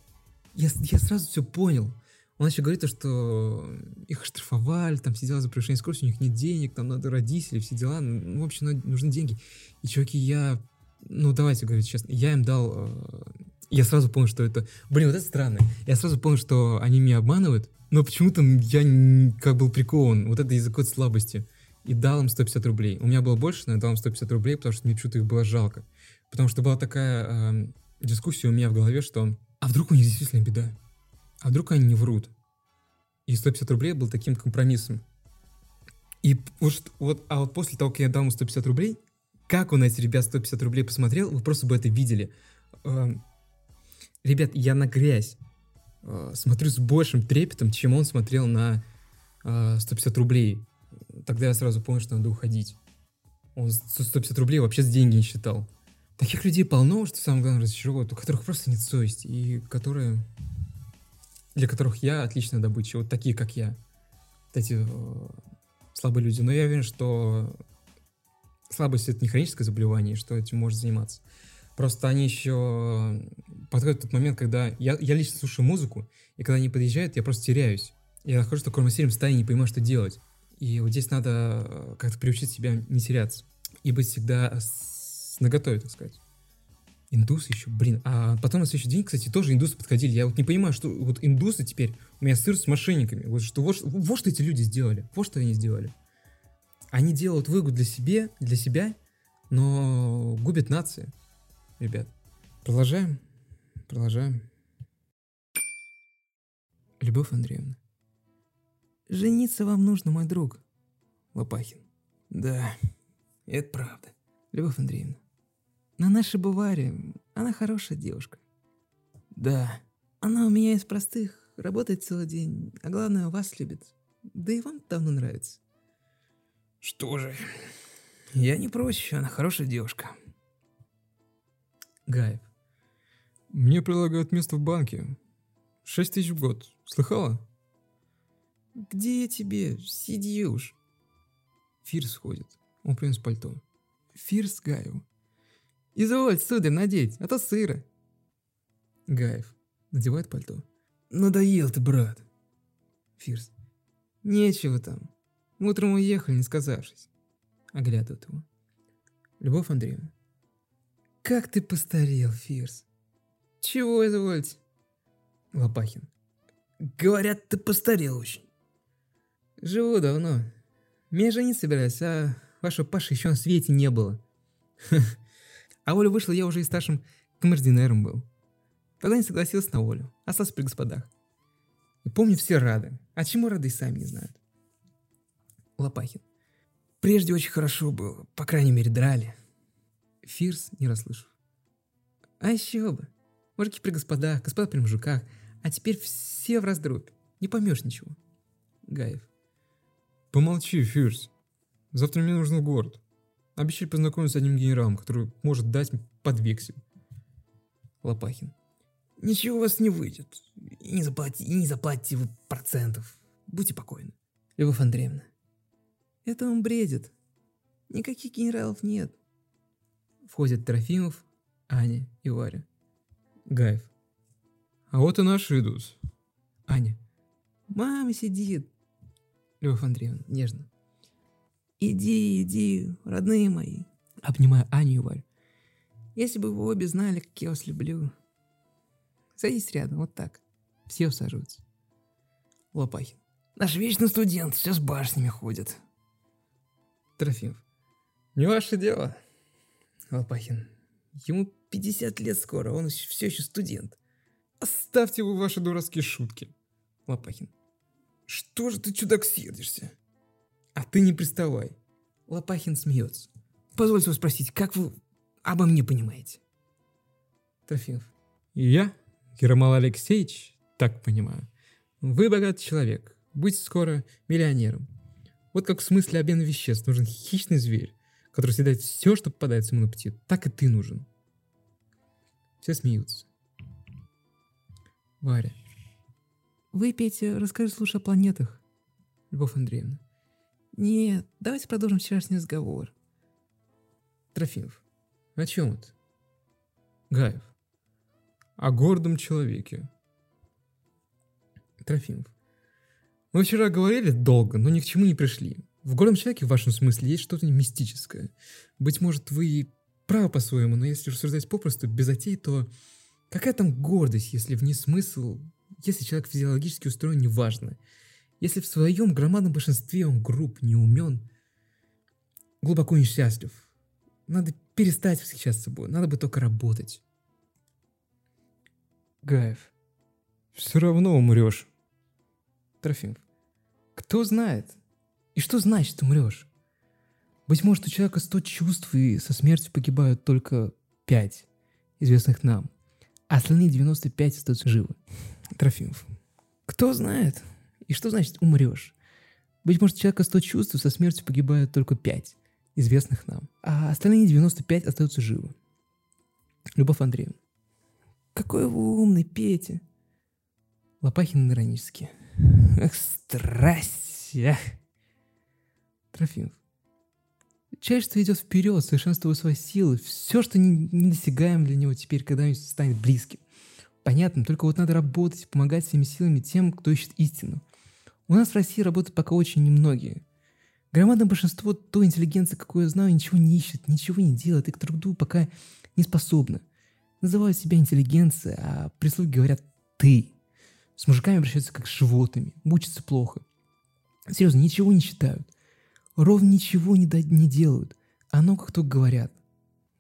я, я сразу все понял. Он еще говорит, что их оштрафовали, там все за превышение скорости, у них нет денег, там надо родители, все дела. Ну, в общем, нужны деньги. И, чуваки, я... Ну, давайте говорить честно. Я им дал... Э, я сразу понял, что это... Блин, вот это странно. Я сразу понял, что они меня обманывают, но почему-то я как был прикован. Вот это из-за какой-то слабости и дал им 150 рублей. У меня было больше, но я дал им 150 рублей, потому что мне почему-то их было жалко. Потому что была такая э, дискуссия у меня в голове, что а вдруг у них действительно беда? А вдруг они не врут? И 150 рублей был таким компромиссом. И вот, вот, а вот после того, как я дал ему 150 рублей, как он эти ребят 150 рублей посмотрел, вы просто бы это видели. Э, ребят, я на грязь э, смотрю с большим трепетом, чем он смотрел на э, 150 рублей тогда я сразу понял, что надо уходить. Он 150 рублей вообще с деньги не считал. Таких людей полно, что самое главное разочаровывает, у которых просто нет совести, и которые... Для которых я отличная добыча, вот такие, как я. Вот эти э, слабые люди. Но я уверен, что слабость — это не хроническое заболевание, что этим может заниматься. Просто они еще подходят тот момент, когда... Я, я лично слушаю музыку, и когда они подъезжают, я просто теряюсь. Я нахожусь в таком растерянном состоянии, не понимаю, что делать. И вот здесь надо э, как-то приучить себя не теряться и быть всегда с наготове, так сказать. Индусы еще, блин. А потом на следующий день, кстати, тоже индусы подходили. Я вот не понимаю, что вот индусы теперь, у меня сыр с мошенниками. Вот что, вот, вот что эти люди сделали. Вот что они сделали. Они делают выгоду для себя, для себя, но губят нации. Ребят. Продолжаем. Продолжаем. Любовь Андреевна. Жениться вам нужно, мой друг. Лопахин. Да, это правда. Любовь Андреевна. На нашей буваре она хорошая девушка. Да. Она у меня из простых, работает целый день, а главное, вас любит. Да и вам давно нравится. Что же, я не прочь, она хорошая девушка. Гаев. Мне предлагают место в банке. Шесть тысяч в год. Слыхала? Где я тебе? Сиди уж. Фирс входит. Он принес пальто. Фирс Гаеву. Изволь, сударь, надеть, а то сыро. Гаев. Надевает пальто. Надоел ты, брат. Фирс. Нечего там. Утром уехали, не сказавшись. Оглядывает его. Любовь Андреевна. Как ты постарел, Фирс. Чего извольте? Лопахин. Говорят, ты постарел очень. Живу давно. Меня женить собираюсь, а вашего Паши еще на свете не было. А Оля вышла, я уже и старшим камердинером был. Тогда не согласился на Олю, остался при господах. И помню, все рады. А чему рады и сами не знают. Лопахин. Прежде очень хорошо было, по крайней мере, драли. Фирс, не расслышав. А еще бы. Мужики при господах, господа при мужиках, а теперь все в раздробь. Не поймешь ничего. Гаев. Помолчи, Фирс. Завтра мне нужно в город. Обещали познакомиться с одним генералом, который может дать под вексель. Лопахин. Ничего у вас не выйдет. И не, заплати, и не заплатите вы процентов. Будьте покойны. Любовь Андреевна. Это он бредит. Никаких генералов нет. Входят Трофимов, Аня и Варя. Гаев. А вот и наши идут. Аня. Мама сидит. Любовь Андреевна, нежно. Иди, иди, родные мои. Обнимая Аню и Варю. Если бы вы обе знали, как я вас люблю. Садись рядом, вот так. Все усаживаются. Лопахин. Наш вечный студент все с башнями ходит. Трофимов. Не ваше дело. Лопахин. Ему 50 лет скоро, он все еще студент. Оставьте вы ваши дурацкие шутки. Лопахин. Что же ты, чудак, сердишься? А ты не приставай. Лопахин смеется. Позвольте вас спросить, как вы обо мне понимаете? Трофимов. Я, Ермол Алексеевич, так понимаю, вы богатый человек, будьте скоро миллионером. Вот как в смысле обмена веществ нужен хищный зверь, который съедает все, что попадается ему на пути, так и ты нужен. Все смеются. Варя. Вы, Петя, расскажите лучше о планетах. Любовь Андреевна. Нет, давайте продолжим вчерашний разговор. Трофимов. О чем это? Гаев. О гордом человеке. Трофимов. Мы вчера говорили долго, но ни к чему не пришли. В гордом человеке в вашем смысле есть что-то мистическое. Быть может, вы и правы по-своему, но если рассуждать попросту, без затей, то какая там гордость, если в ней смысл, если человек физиологически устроен, неважно. Если в своем громадном большинстве он груб, не умен, глубоко несчастлив. Надо перестать восхищаться собой, надо бы только работать. Гаев. Все равно умрешь. Трофимов. Кто знает? И что значит умрешь? Быть может, у человека 100 чувств, и со смертью погибают только 5, известных нам, а остальные 95 остаются живы. Трофимов. Кто знает? И что значит умрешь? Быть может, человека 100 чувств, со смертью погибают только 5, известных нам, а остальные 95 остаются живы. Любовь Андреевна. Какой вы умный, Петя. Лопахин иронически. Эх, страсть, эх. Трофимов. Человечество идет вперед, совершенствуя свои силы. Все, что не, достигаем для него теперь когда-нибудь станет близким. Понятно, только вот надо работать, помогать своими силами тем, кто ищет истину. У нас в России работают пока очень немногие. Громадное большинство той интеллигенции, какую я знаю, ничего не ищет, ничего не делает и к труду пока не способны. Называют себя интеллигенцией, а прислуги говорят «ты». С мужиками обращаются как с животными, мучатся плохо. Серьезно, ничего не читают. Ровно ничего не, не делают, а много кто говорят.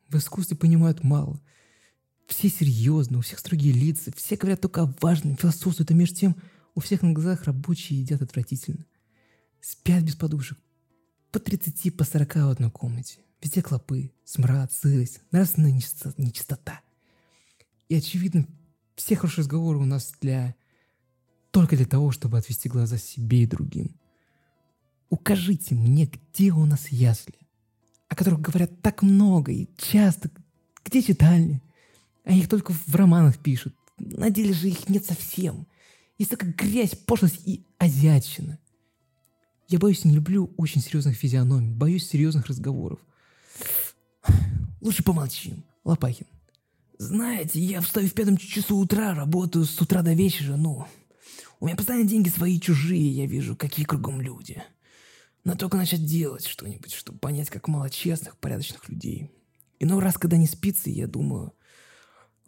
В искусстве понимают мало. Все серьезно, у всех строгие лица, все говорят только о важном, философствуют, а между тем у всех на глазах рабочие едят отвратительно. Спят без подушек. По 30, по 40 в одной комнате. Везде клопы, смрад, сырость, нравственная нечистота. И очевидно, все хорошие разговоры у нас для только для того, чтобы отвести глаза себе и другим. Укажите мне, где у нас ясли, о которых говорят так много и часто, где читальни, а их только в романах пишут. На деле же их нет совсем. Есть только грязь, пошлость и азиатчина. Я боюсь, не люблю очень серьезных физиономий, боюсь серьезных разговоров. Лучше помолчим. Лопахин. Знаете, я встаю в пятом часу утра, работаю с утра до вечера, ну, у меня постоянно деньги свои чужие, я вижу, какие кругом люди. Надо только начать делать что-нибудь, чтобы понять, как мало честных, порядочных людей. Иной раз, когда не спится, я думаю,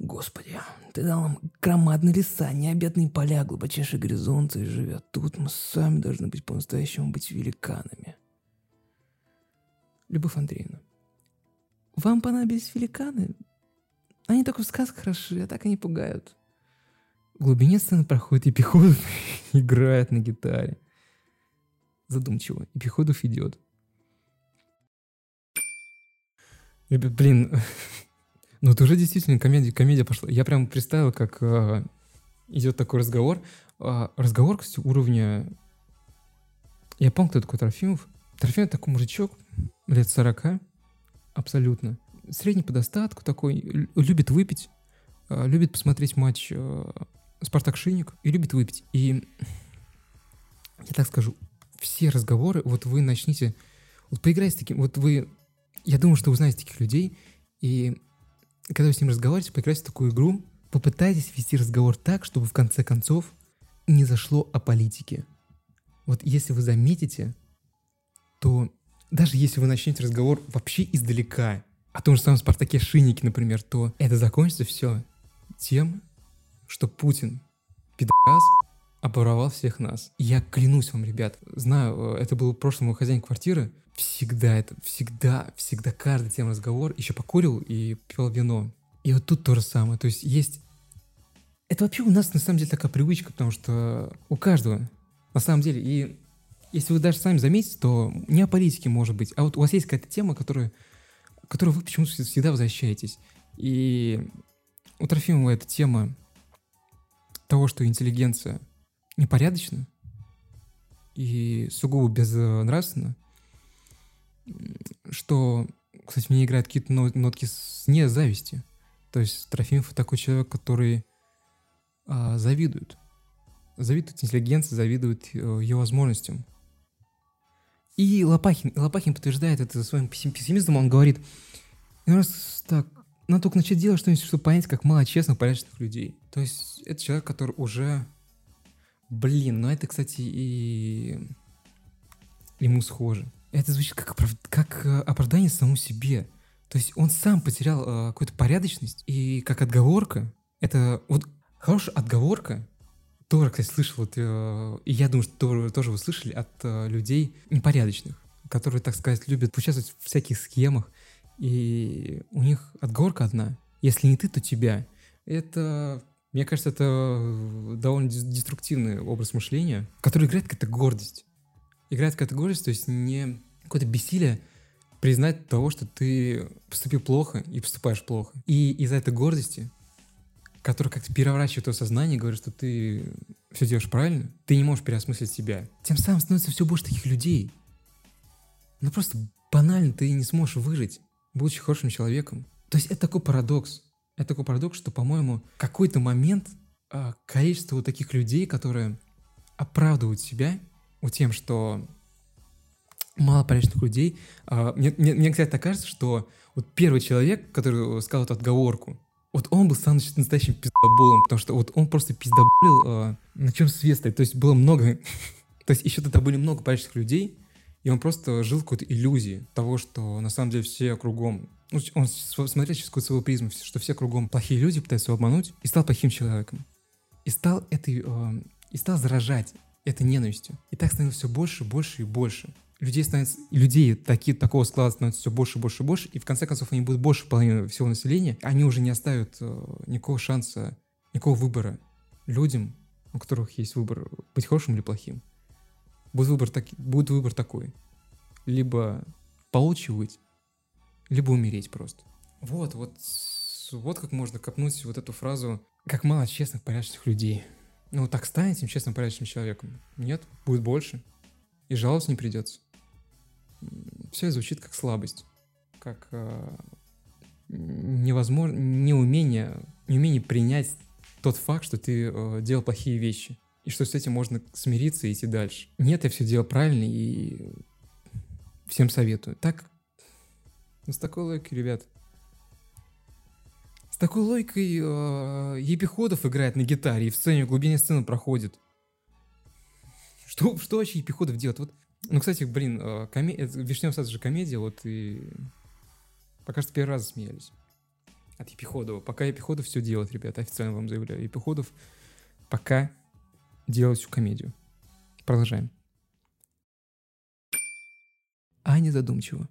Господи, ты дал нам громадные леса, необъятные поля, глубочайшие горизонты, и живя тут, мы сами должны быть по-настоящему быть великанами. Любовь Андреевна. Вам понадобились великаны? Они только в сказках хороши, а так они пугают. В глубине сцены проходит Епиходов играет на гитаре. Задумчиво. Епиходов идет. Блин, ну это уже действительно комедия, комедия пошла. Я прям представил, как э, идет такой разговор. Э, разговор, кстати, уровня... Я помню, кто такой Трофимов. Трофимов такой мужичок, лет 40, абсолютно. Средний по достатку такой, любит выпить, э, любит посмотреть матч э, Спартак Шинник и любит выпить. И я так скажу, все разговоры, вот вы начните, вот поиграйте с таким, вот вы, я думаю, что вы знаете таких людей, и когда вы с ним разговариваете, поиграйте в такую игру, попытайтесь вести разговор так, чтобы в конце концов не зашло о политике. Вот если вы заметите, то даже если вы начнете разговор вообще издалека, о том же самом Спартаке Шиннике, например, то это закончится все тем, что Путин, пидорас, оборовал всех нас. я клянусь вам, ребят, знаю, э, это был в прошлом мой хозяин квартиры, всегда это, всегда, всегда каждый тем разговор, еще покурил и пил вино. И вот тут то же самое, то есть есть... Это вообще у нас на самом деле такая привычка, потому что у каждого, на самом деле, и если вы даже сами заметите, то не о политике может быть, а вот у вас есть какая-то тема, которая, которую вы почему-то всегда возвращаетесь. И у Трофимова эта тема того, что интеллигенция непорядочна и сугубо безнравственна, что, кстати, мне играют какие-то нотки с не зависти. То есть Трофимов такой человек, который а, завидует. Завидует интеллигенции, завидует э, ее возможностям. И Лопахин, Лопахин подтверждает это своим пессимизмом, он говорит, раз так, надо только начать делать что-нибудь, чтобы понять, как мало честных, порядочных людей. То есть это человек, который уже... Блин, ну это, кстати, и ему схоже. Это звучит как, оправ... как э, оправдание самому себе. То есть он сам потерял э, какую-то порядочность, и как отговорка, это вот хорошая отговорка, тоже, кстати, слышал, вот, э, и я думаю, что тоже, тоже вы слышали от э, людей непорядочных, которые, так сказать, любят участвовать в всяких схемах, и у них отговорка одна. Если не ты, то тебя. Это, мне кажется, это довольно деструктивный образ мышления, который играет какая-то гордость. Играет гордость, то есть не какое-то бессилие признать того, что ты поступил плохо и поступаешь плохо. И из-за этой гордости, которая как-то переворачивает твое сознание, говорит, что ты все делаешь правильно, ты не можешь переосмыслить себя. Тем самым становится все больше таких людей. Ну просто банально ты не сможешь выжить будучи хорошим человеком. То есть это такой парадокс. Это такой парадокс, что, по-моему, какой-то момент э, количество вот таких людей, которые оправдывают себя тем, что мало порядочных людей. Э, мне, мне, мне, кстати, так кажется, что вот первый человек, который сказал эту отговорку, вот он был самым настоящим пиздоболом, потому что вот он просто пиздоболил э, на чем свет стоит. То есть было много... То есть еще тогда были много порядочных людей, и он просто жил в какой-то иллюзии того, что на самом деле все кругом... Ну, он смотрел через какую-то свою призму, что все кругом плохие люди пытаются его обмануть, и стал плохим человеком. И стал этой... Э, и стал заражать этой ненавистью. И так становилось все больше, больше и больше. Людей становится, людей такие, такого склада становится все больше, больше больше, и в конце концов они будут больше половины всего населения, они уже не оставят э, никакого шанса, никакого выбора людям, у которых есть выбор быть хорошим или плохим будет выбор, так, будет выбор такой. Либо получивать, либо умереть просто. Вот, вот, вот как можно копнуть вот эту фразу «как мало честных, порядочных людей». Ну, так станете честным, порядочным человеком. Нет, будет больше. И жаловаться не придется. Все звучит как слабость, как э, невозможно, неумение, неумение принять тот факт, что ты э, делал плохие вещи и что с этим можно смириться и идти дальше. Нет, я все делал правильно и всем советую. Так, ну, с такой логикой, ребят. Такой логикой э, Епиходов играет на гитаре и в сцене, в глубине сцены проходит. Что, что вообще Епиходов делает? Вот, ну, кстати, блин, э, коме... Вишнев сад же комедия, вот и пока что первый раз смеялись от Епиходова. Пока Епиходов все делает, ребята, официально вам заявляю. Епиходов пока делать всю комедию. Продолжаем. Аня задумчиво.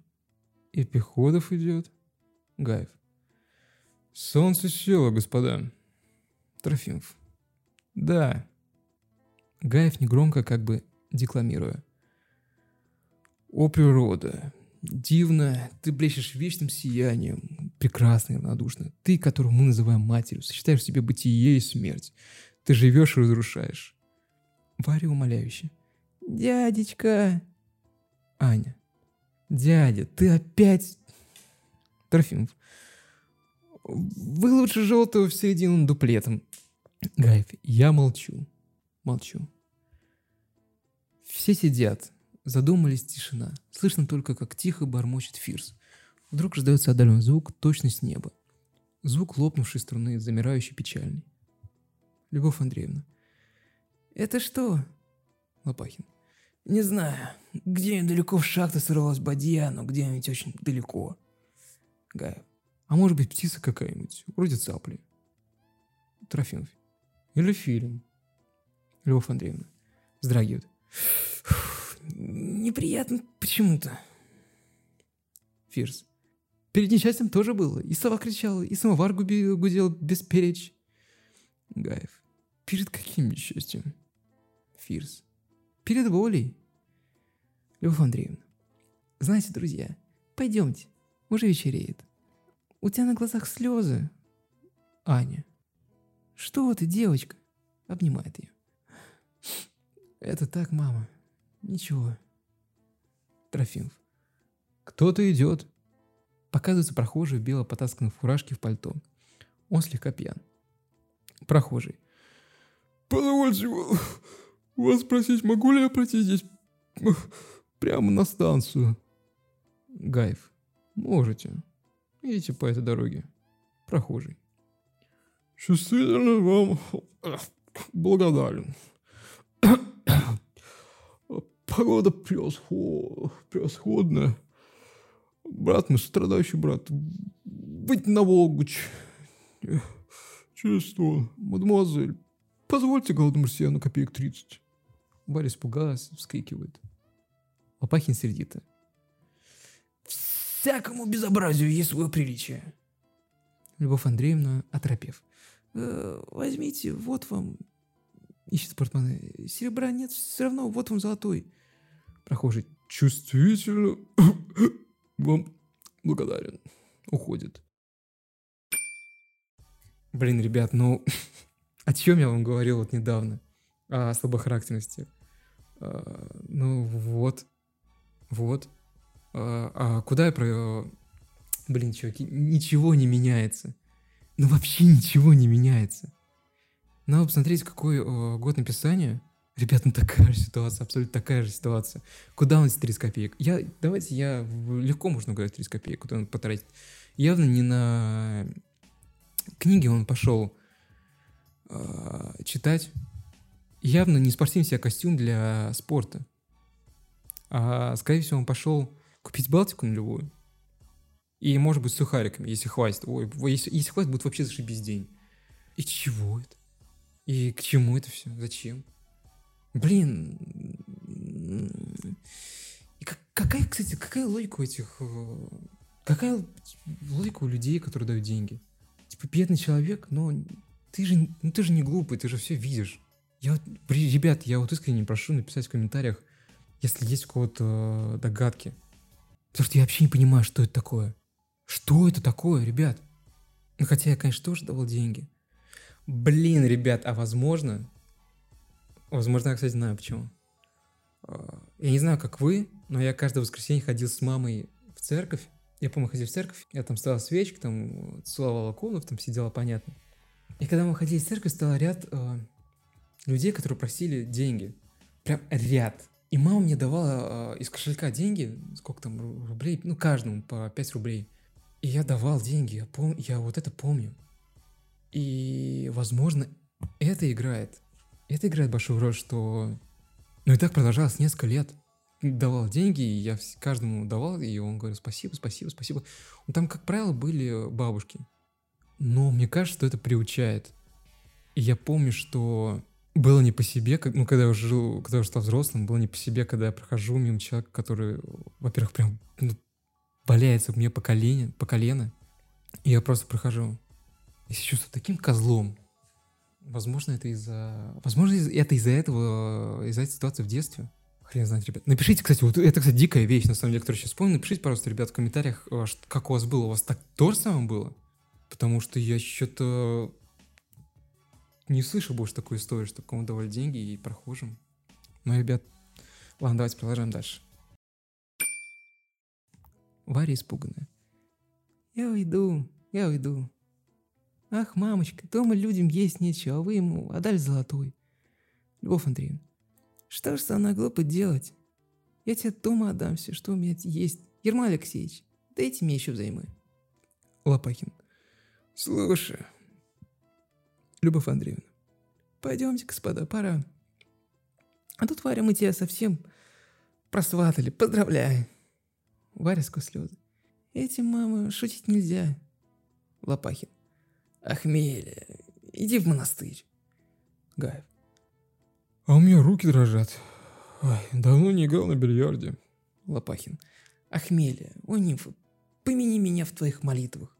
Эпиходов идет. Гаев. Солнце село, господа. Трофимов. Да. Гаев негромко, как бы декламируя. О, природа, дивно, ты блещешь вечным сиянием, прекрасно и равнодушно. Ты, которую мы называем матерью, сочетаешь в себе бытие и смерть. Ты живешь и разрушаешь. Варя умоляюще. «Дядечка!» Аня. «Дядя, ты опять...» Трофимов. «Вы лучше желтого в середину дуплетом». Гаев. Я молчу. Молчу. Все сидят. Задумались тишина. Слышно только, как тихо бормочет Фирс. Вдруг раздается отдаленный звук, точно с неба. Звук лопнувшей струны, замирающий печальный. Любовь Андреевна. «Это что?» Лопахин. «Не знаю. Где-нибудь далеко в шахте сорвалась бадья, но где-нибудь очень далеко». Гаев. «А может быть птица какая-нибудь, вроде цапли?» Трофимов. «Или фильм?» Любовь Андреевна. Вздрагивает. «Неприятно почему-то». Фирс. Перед несчастьем тоже было. И сова кричала, и самовар гудел бесперечь. Гаев. Перед каким несчастьем? Фирс. Перед волей. Любовь Андреевна. Знаете, друзья, пойдемте. Уже вечереет. У тебя на глазах слезы. Аня. Что ты, девочка? Обнимает ее. Это так, мама. Ничего. Трофимов. Кто-то идет. Показывается прохожий в бело потасканной фуражке в пальто. Он слегка пьян. Прохожий. Позвольте вас спросить, могу ли я пройти здесь прямо на станцию? Гаев. Можете. Идите по этой дороге. Прохожий. Чувствительно вам благодарен. Погода превосходная. Брат мой, страдающий брат, быть на Волгу через? Мадемуазель, позвольте голодному россияну копеек 30. Варя испугалась, вскрикивает. Лопахин сердито. Всякому безобразию есть свое приличие. Любовь Андреевна, оторопев. «Э, возьмите, вот вам. Ищет портмоне. Серебра нет, все равно, вот вам золотой. Прохожий. Чувствительно. Вам благодарен. Уходит. Блин, ребят, ну о чем я вам говорил вот недавно? О слабохарактерности. А, ну вот, вот. А, а куда я про... Блин, чуваки, ничего не меняется. Ну вообще ничего не меняется. Надо посмотреть, какой э, год написания. Ребят, ну такая же ситуация, абсолютно такая же ситуация. Куда он эти 30 копеек? Я, давайте я, легко можно угадать 30 копеек, куда он потратит. Явно не на книги он пошел э, читать. Явно не спортивный себе костюм для спорта. А, скорее всего, он пошел купить Балтику нулевую. И, может быть, сухариками, если хватит. Ой, если, если хватит, будет вообще зашибись день. И чего это? И к чему это все? Зачем? Блин. И как, какая, кстати, какая логика у этих... Э, какая логика у людей, которые дают деньги? Типа, бедный человек, но ты же, ну, ты же не глупый, ты же все видишь. Я ребят, я вот искренне прошу написать в комментариях, если есть у кого-то догадки. Потому что я вообще не понимаю, что это такое. Что это такое, ребят? Ну, хотя я, конечно, тоже давал деньги. Блин, ребят, а возможно... Возможно, я, кстати, знаю почему. А, я не знаю, как вы, но я каждое воскресенье ходил с мамой в церковь. Я, помню, ходил в церковь, я там ставил свечки, там целовал иконов, там сидела, понятно. И когда мы ходили в церковь, стал ряд э, людей, которые просили деньги. Прям ряд. И мама мне давала э, из кошелька деньги, сколько там рублей, ну, каждому по 5 рублей. И я давал деньги, я, пом... я вот это помню. И, возможно, это играет. Это играет большую роль, что... Ну и так продолжалось несколько лет. Давал деньги, и я каждому давал, и он говорил спасибо, спасибо, спасибо. Ну, там, как правило, были бабушки. Но мне кажется, что это приучает. И я помню, что было не по себе, как, ну, когда я уже жил, когда я уже стал взрослым, было не по себе, когда я прохожу мимо человека, который, во-первых, прям ну, валяется мне по колено, по колено, и я просто прохожу. И себя чувствую таким козлом. Возможно, это из-за... Возможно, это из-за этого, из-за этой ситуации в детстве. Хрен знает, ребят. Напишите, кстати, вот это, кстати, дикая вещь, на самом деле, которую сейчас вспомнил. Напишите, пожалуйста, ребят, в комментариях, э, как у вас было. У вас так то же самое было? Потому что я что-то не слышу больше такой истории, что кому давали деньги и прохожим. Ну, ребят, ладно, давайте продолжаем дальше. Варя испуганная. «Я уйду, я уйду. Ах, мамочка, дома людям есть нечего, а вы ему отдали золотой. Любовь Андреевна, что ж она глупо делать? Я тебе дома отдам все, что у меня есть. Ермолай Алексеевич, дайте мне еще взаймы. Лопахин. Слушай, Любовь Андреевна, пойдемте, господа, пора. А тут, Варя, мы тебя совсем просватали. Поздравляю. Варя сквозь слезы. Этим, мама, шутить нельзя. Лопахин. Ахмеля, иди в монастырь. Гаев. А у меня руки дрожат. Ой, давно не играл на бильярде. Лопахин. Ахмеля, о, нимфа, помяни меня в твоих молитвах.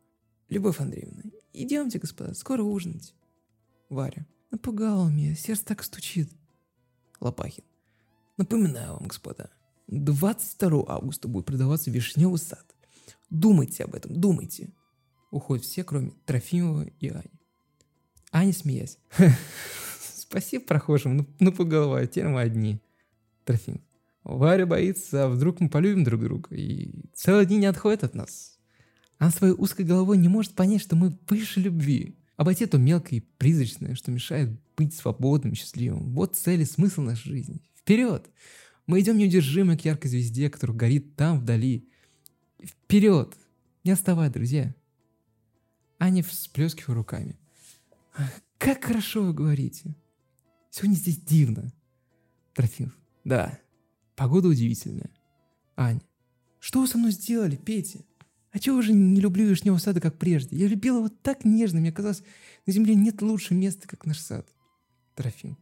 Любовь Андреевна, идемте, господа, скоро ужинать. Варя. Напугал меня, сердце так стучит. Лопахин. Напоминаю вам, господа, 22 августа будет продаваться вишневый сад. Думайте об этом, думайте. Уходят все, кроме Трофимова и Ани. Аня, смеясь. Спасибо прохожим, по голове, теперь мы одни. Трофим. Варя боится, а вдруг мы полюбим друг друга, и целые дни не отходит от нас. Она своей узкой головой не может понять, что мы выше любви. Обойти то мелкое и призрачное, что мешает быть свободным, счастливым. Вот цель и смысл нашей жизни. Вперед! Мы идем неудержимо к яркой звезде, которая горит там, вдали. Вперед! Не отставай, друзья. Аня всплескивая руками. Как хорошо вы говорите. Сегодня здесь дивно. Трофимов. Да, погода удивительная. Ань. Что вы со мной сделали, Петя? А чего уже не люблю вишневого сада, как прежде? Я любила его так нежно, мне казалось, на земле нет лучше места, как наш сад. Трофим.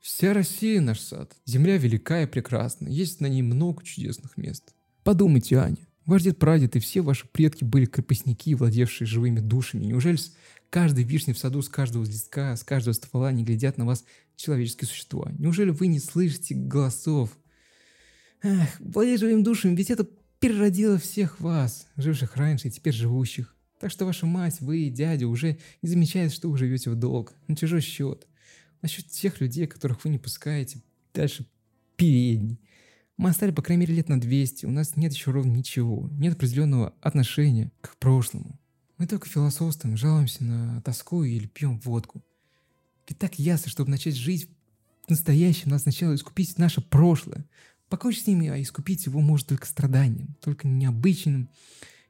Вся Россия наш сад. Земля велика и прекрасна. Есть на ней много чудесных мест. Подумайте, Аня. Ваш дед, прадед и все ваши предки были крепостники, владевшие живыми душами. Неужели с каждой вишни в саду, с каждого листка, с каждого ствола не глядят на вас человеческие существа? Неужели вы не слышите голосов? Ах, владеть живыми душами, ведь это переродила всех вас, живших раньше и теперь живущих. Так что ваша мать, вы и дядя уже не замечают, что вы живете в долг, на чужой счет. Насчет тех людей, которых вы не пускаете дальше передней. Мы остались, по крайней мере, лет на 200. У нас нет еще ровно ничего. Нет определенного отношения к прошлому. Мы только философствуем, жалуемся на тоску или пьем водку. Ведь так ясно, чтобы начать жить в настоящем, надо сначала искупить наше прошлое, Покончить с ними, а искупить его может только страданием, только необычным,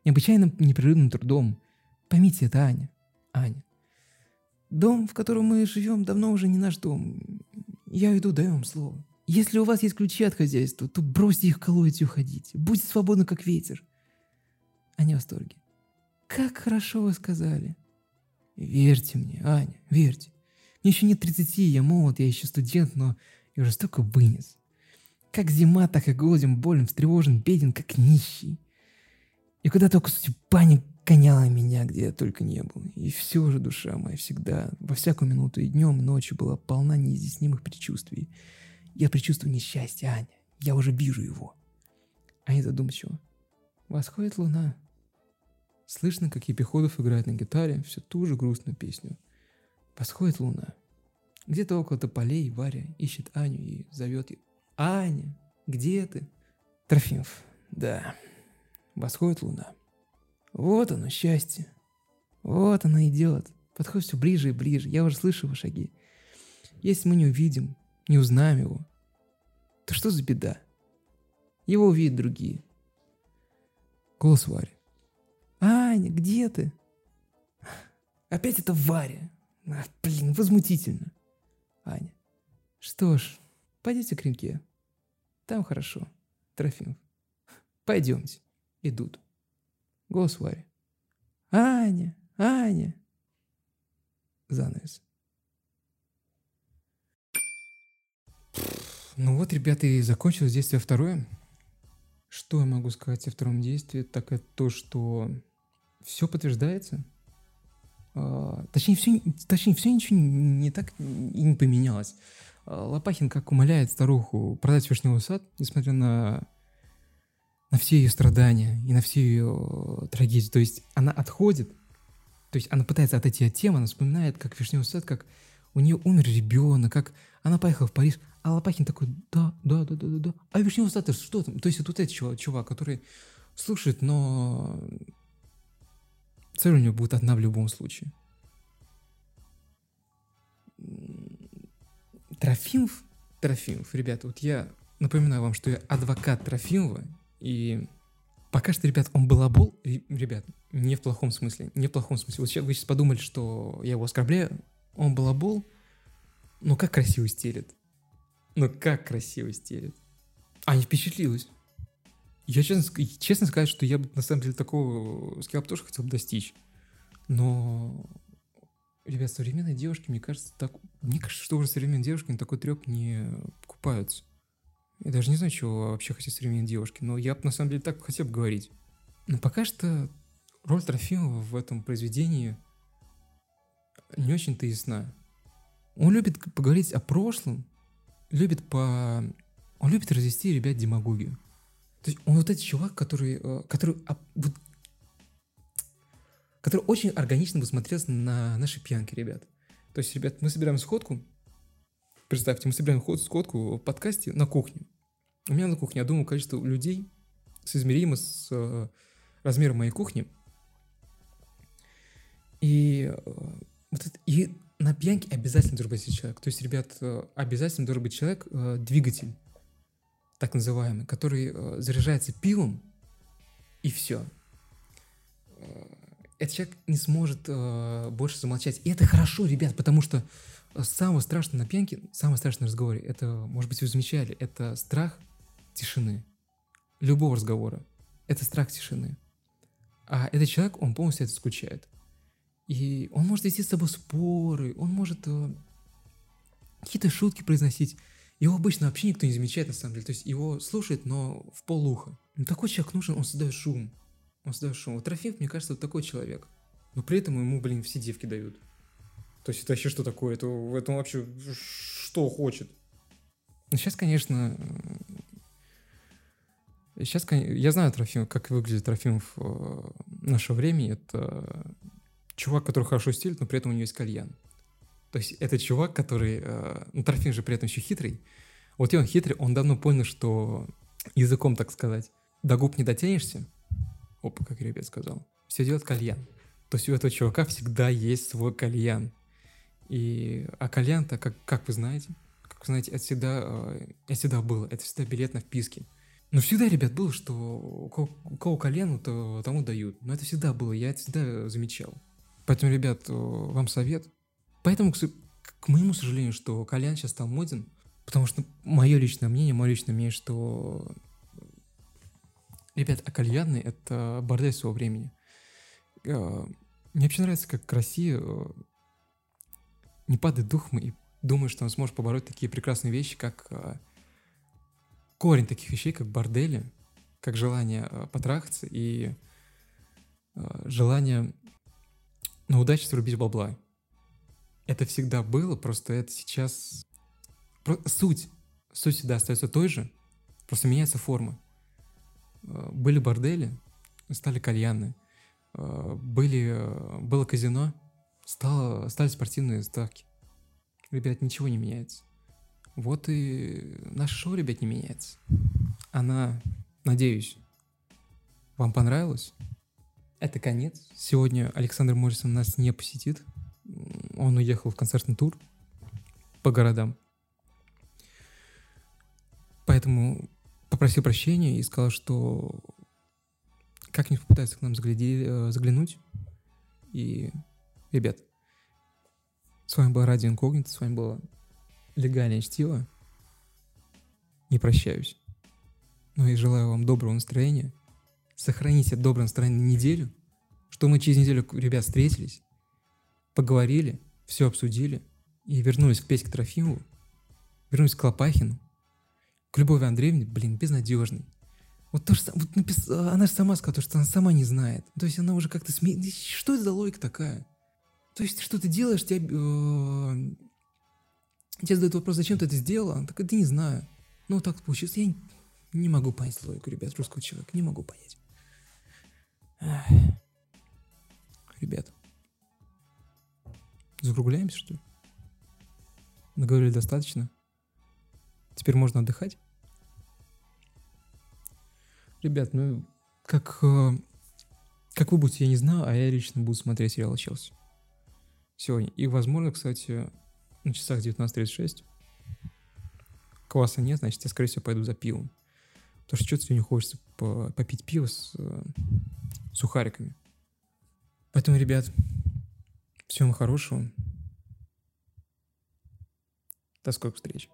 необычайным непрерывным трудом. Поймите это, Аня. Аня. Дом, в котором мы живем, давно уже не наш дом. Я уйду, даю вам слово. Если у вас есть ключи от хозяйства, то бросьте их колоть и уходите. Будьте свободны, как ветер. Аня в восторге. Как хорошо вы сказали. Верьте мне, Аня, верьте. Мне еще нет 30, я молод, я еще студент, но я уже столько вынес. Как зима, так и голоден, болен, встревожен, беден, как нищий. И куда только судьба не гоняла меня, где я только не был. И все же душа моя всегда, во всякую минуту и днем, и ночью была полна неизъяснимых предчувствий. Я предчувствую несчастье, Аня. Я уже вижу его. Аня задумчиво. Восходит луна. Слышно, как Епиходов играет на гитаре всю ту же грустную песню. Восходит луна. Где-то около тополей Варя ищет Аню и зовет ее. Аня, где ты? Трофимов, да. Восходит луна. Вот оно, счастье. Вот оно идет. Подходит все ближе и ближе. Я уже слышу его шаги. Если мы не увидим, не узнаем его, то что за беда? Его увидят другие. Голос Вари. Аня, где ты? Опять это Варя. А, блин, возмутительно. Аня. Что ж, пойдите к реке. Там хорошо. Трофимов. Пойдемте. Идут. Голос Вари. Аня, Аня. Занавес. Ну вот, ребята, и закончилось действие второе. Что я могу сказать о втором действии? Так это то, что все подтверждается. А, точнее, все, точнее, все ничего не, не так и не поменялось. Лопахин как умоляет старуху продать вишневый сад, несмотря на, на все ее страдания и на все ее трагедии. То есть она отходит, то есть она пытается отойти от темы, она вспоминает, как вишневый сад, как у нее умер ребенок, как она поехала в Париж, а Лопахин такой, да, да, да, да, да, да. А вишневый сад, что там? То есть вот этот чувак, чувак, который слушает, но цель у него будет одна в любом случае. Трофимов, Трофимов, ребята, вот я напоминаю вам, что я адвокат Трофимова, и пока что, ребят, он балабол, ребят, не в плохом смысле, не в плохом смысле. Вот сейчас вы сейчас подумали, что я его оскорбляю, он балабол, но как красиво стелит. Ну как красиво стелит. А, не впечатлилась. Я честно, честно сказать, что я бы на самом деле такого скилла тоже хотел бы достичь. Но Ребят, современные девушки, мне кажется, так... Мне кажется, что уже современные девушки на такой треп не покупаются. Я даже не знаю, чего вообще хотят современные девушки, но я бы на самом деле так хотел бы говорить. Но пока что роль Трофимова в этом произведении не очень-то ясна. Он любит поговорить о прошлом, любит по... Он любит развести ребят демагогию. То есть он вот этот чувак, который, э, который вот который очень органично бы смотрелся на нашей пьянке, ребят. То есть, ребят, мы собираем сходку, представьте, мы собираем ход, сходку в подкасте на кухне. У меня на кухне, я думаю, количество людей соизмеримо с э, размером моей кухни. И, э, вот это, и на пьянке обязательно должен быть человек. То есть, ребят, э, обязательно должен быть человек, э, двигатель, так называемый, который э, заряжается пивом, и все. Э, этот человек не сможет э, больше замолчать. И это хорошо, ребят, потому что самое страшное на пьянке, самое страшное в разговоре, это, может быть, вы замечали, это страх тишины. Любого разговора. Это страх тишины. А этот человек, он полностью это исключает. И он может вести с собой споры, он может э, какие-то шутки произносить. Его обычно вообще никто не замечает, на самом деле. То есть его слушает, но в полуха. Но такой человек нужен, он создает шум. Он шум. Вот Трофимов, мне кажется, вот такой человек. Но при этом ему, блин, все девки дают. То есть это вообще что такое? Это, это он вообще что хочет? Ну, сейчас, конечно, сейчас, я знаю Трофимов, как выглядит Трофимов в наше время. Это чувак, который хорошо стилит, но при этом у него есть кальян. То есть это чувак, который... Э, ну, Трофим же при этом еще хитрый. Вот и он хитрый, он давно понял, что языком, так сказать, до губ не дотянешься. Опа, как ребят сказал. Все делает кальян. То есть у этого чувака всегда есть свой кальян. И, а кальян-то, как, как вы знаете, как вы знаете, это всегда, э, это всегда было, это всегда билет на вписке. Но всегда, ребят, было, что у кого, у кого кальян, то тому дают. Но это всегда было, я это всегда замечал. Поэтому, ребят, э, вам совет. Поэтому, к, к моему сожалению, что кальян сейчас стал моден, потому что мое личное мнение, мое личное мнение, что Ребят, а кальянный — это бордель своего времени. Э, мне вообще нравится, как Россия э, не падает духом и думает, что он сможет побороть такие прекрасные вещи, как корень таких вещей, как бордели, как желание потрахаться и желание на удачу срубить бабла. Это всегда было, просто это сейчас... Суть, суть всегда остается той же, просто меняется форма. Э, были бордели, стали кальяны. Э, были, э, было казино, стало, стали спортивные ставки. Ребят, ничего не меняется. Вот и наше шоу, ребят, не меняется. Она, надеюсь, вам понравилась. Это конец. Сегодня Александр Моррисон нас не посетит. Он уехал в концертный тур по городам. Поэтому попросил прощения и сказал, что как-нибудь попытается к нам загляди, э, заглянуть. И, ребят, с вами был Радио Инкогнито, с вами было Легальное Чтиво. Не прощаюсь. Ну и желаю вам доброго настроения – сохраните доброе настроение на неделю, что мы через неделю, ребят, встретились, поговорили, все обсудили и вернулись к Петьке Трофимову, вернулись к Лопахину, к Любови Андреевне, блин, безнадежный. Вот то, что вот напис... она же сама сказала, что она сама не знает. То есть она уже как-то сме... Что это за логика такая? То есть что ты делаешь, тебя... Э... Тебе задают вопрос, зачем ты это сделала? Так это не знаю. Ну, так получилось. Я не могу понять логику, ребят, русского человека. Не могу понять. Ребят, закругляемся, что ли? Наговорили достаточно. Теперь можно отдыхать. Ребят, ну, как, э, как вы будете, я не знаю, а я лично буду смотреть сериал «Челси» сегодня. И, возможно, кстати, на часах 19.36 кваса нет, значит, я, скорее всего, пойду за пивом. Потому что что-то сегодня хочется попить пиво с э, сухариками. Поэтому, ребят, всем хорошего. До скорых встреч.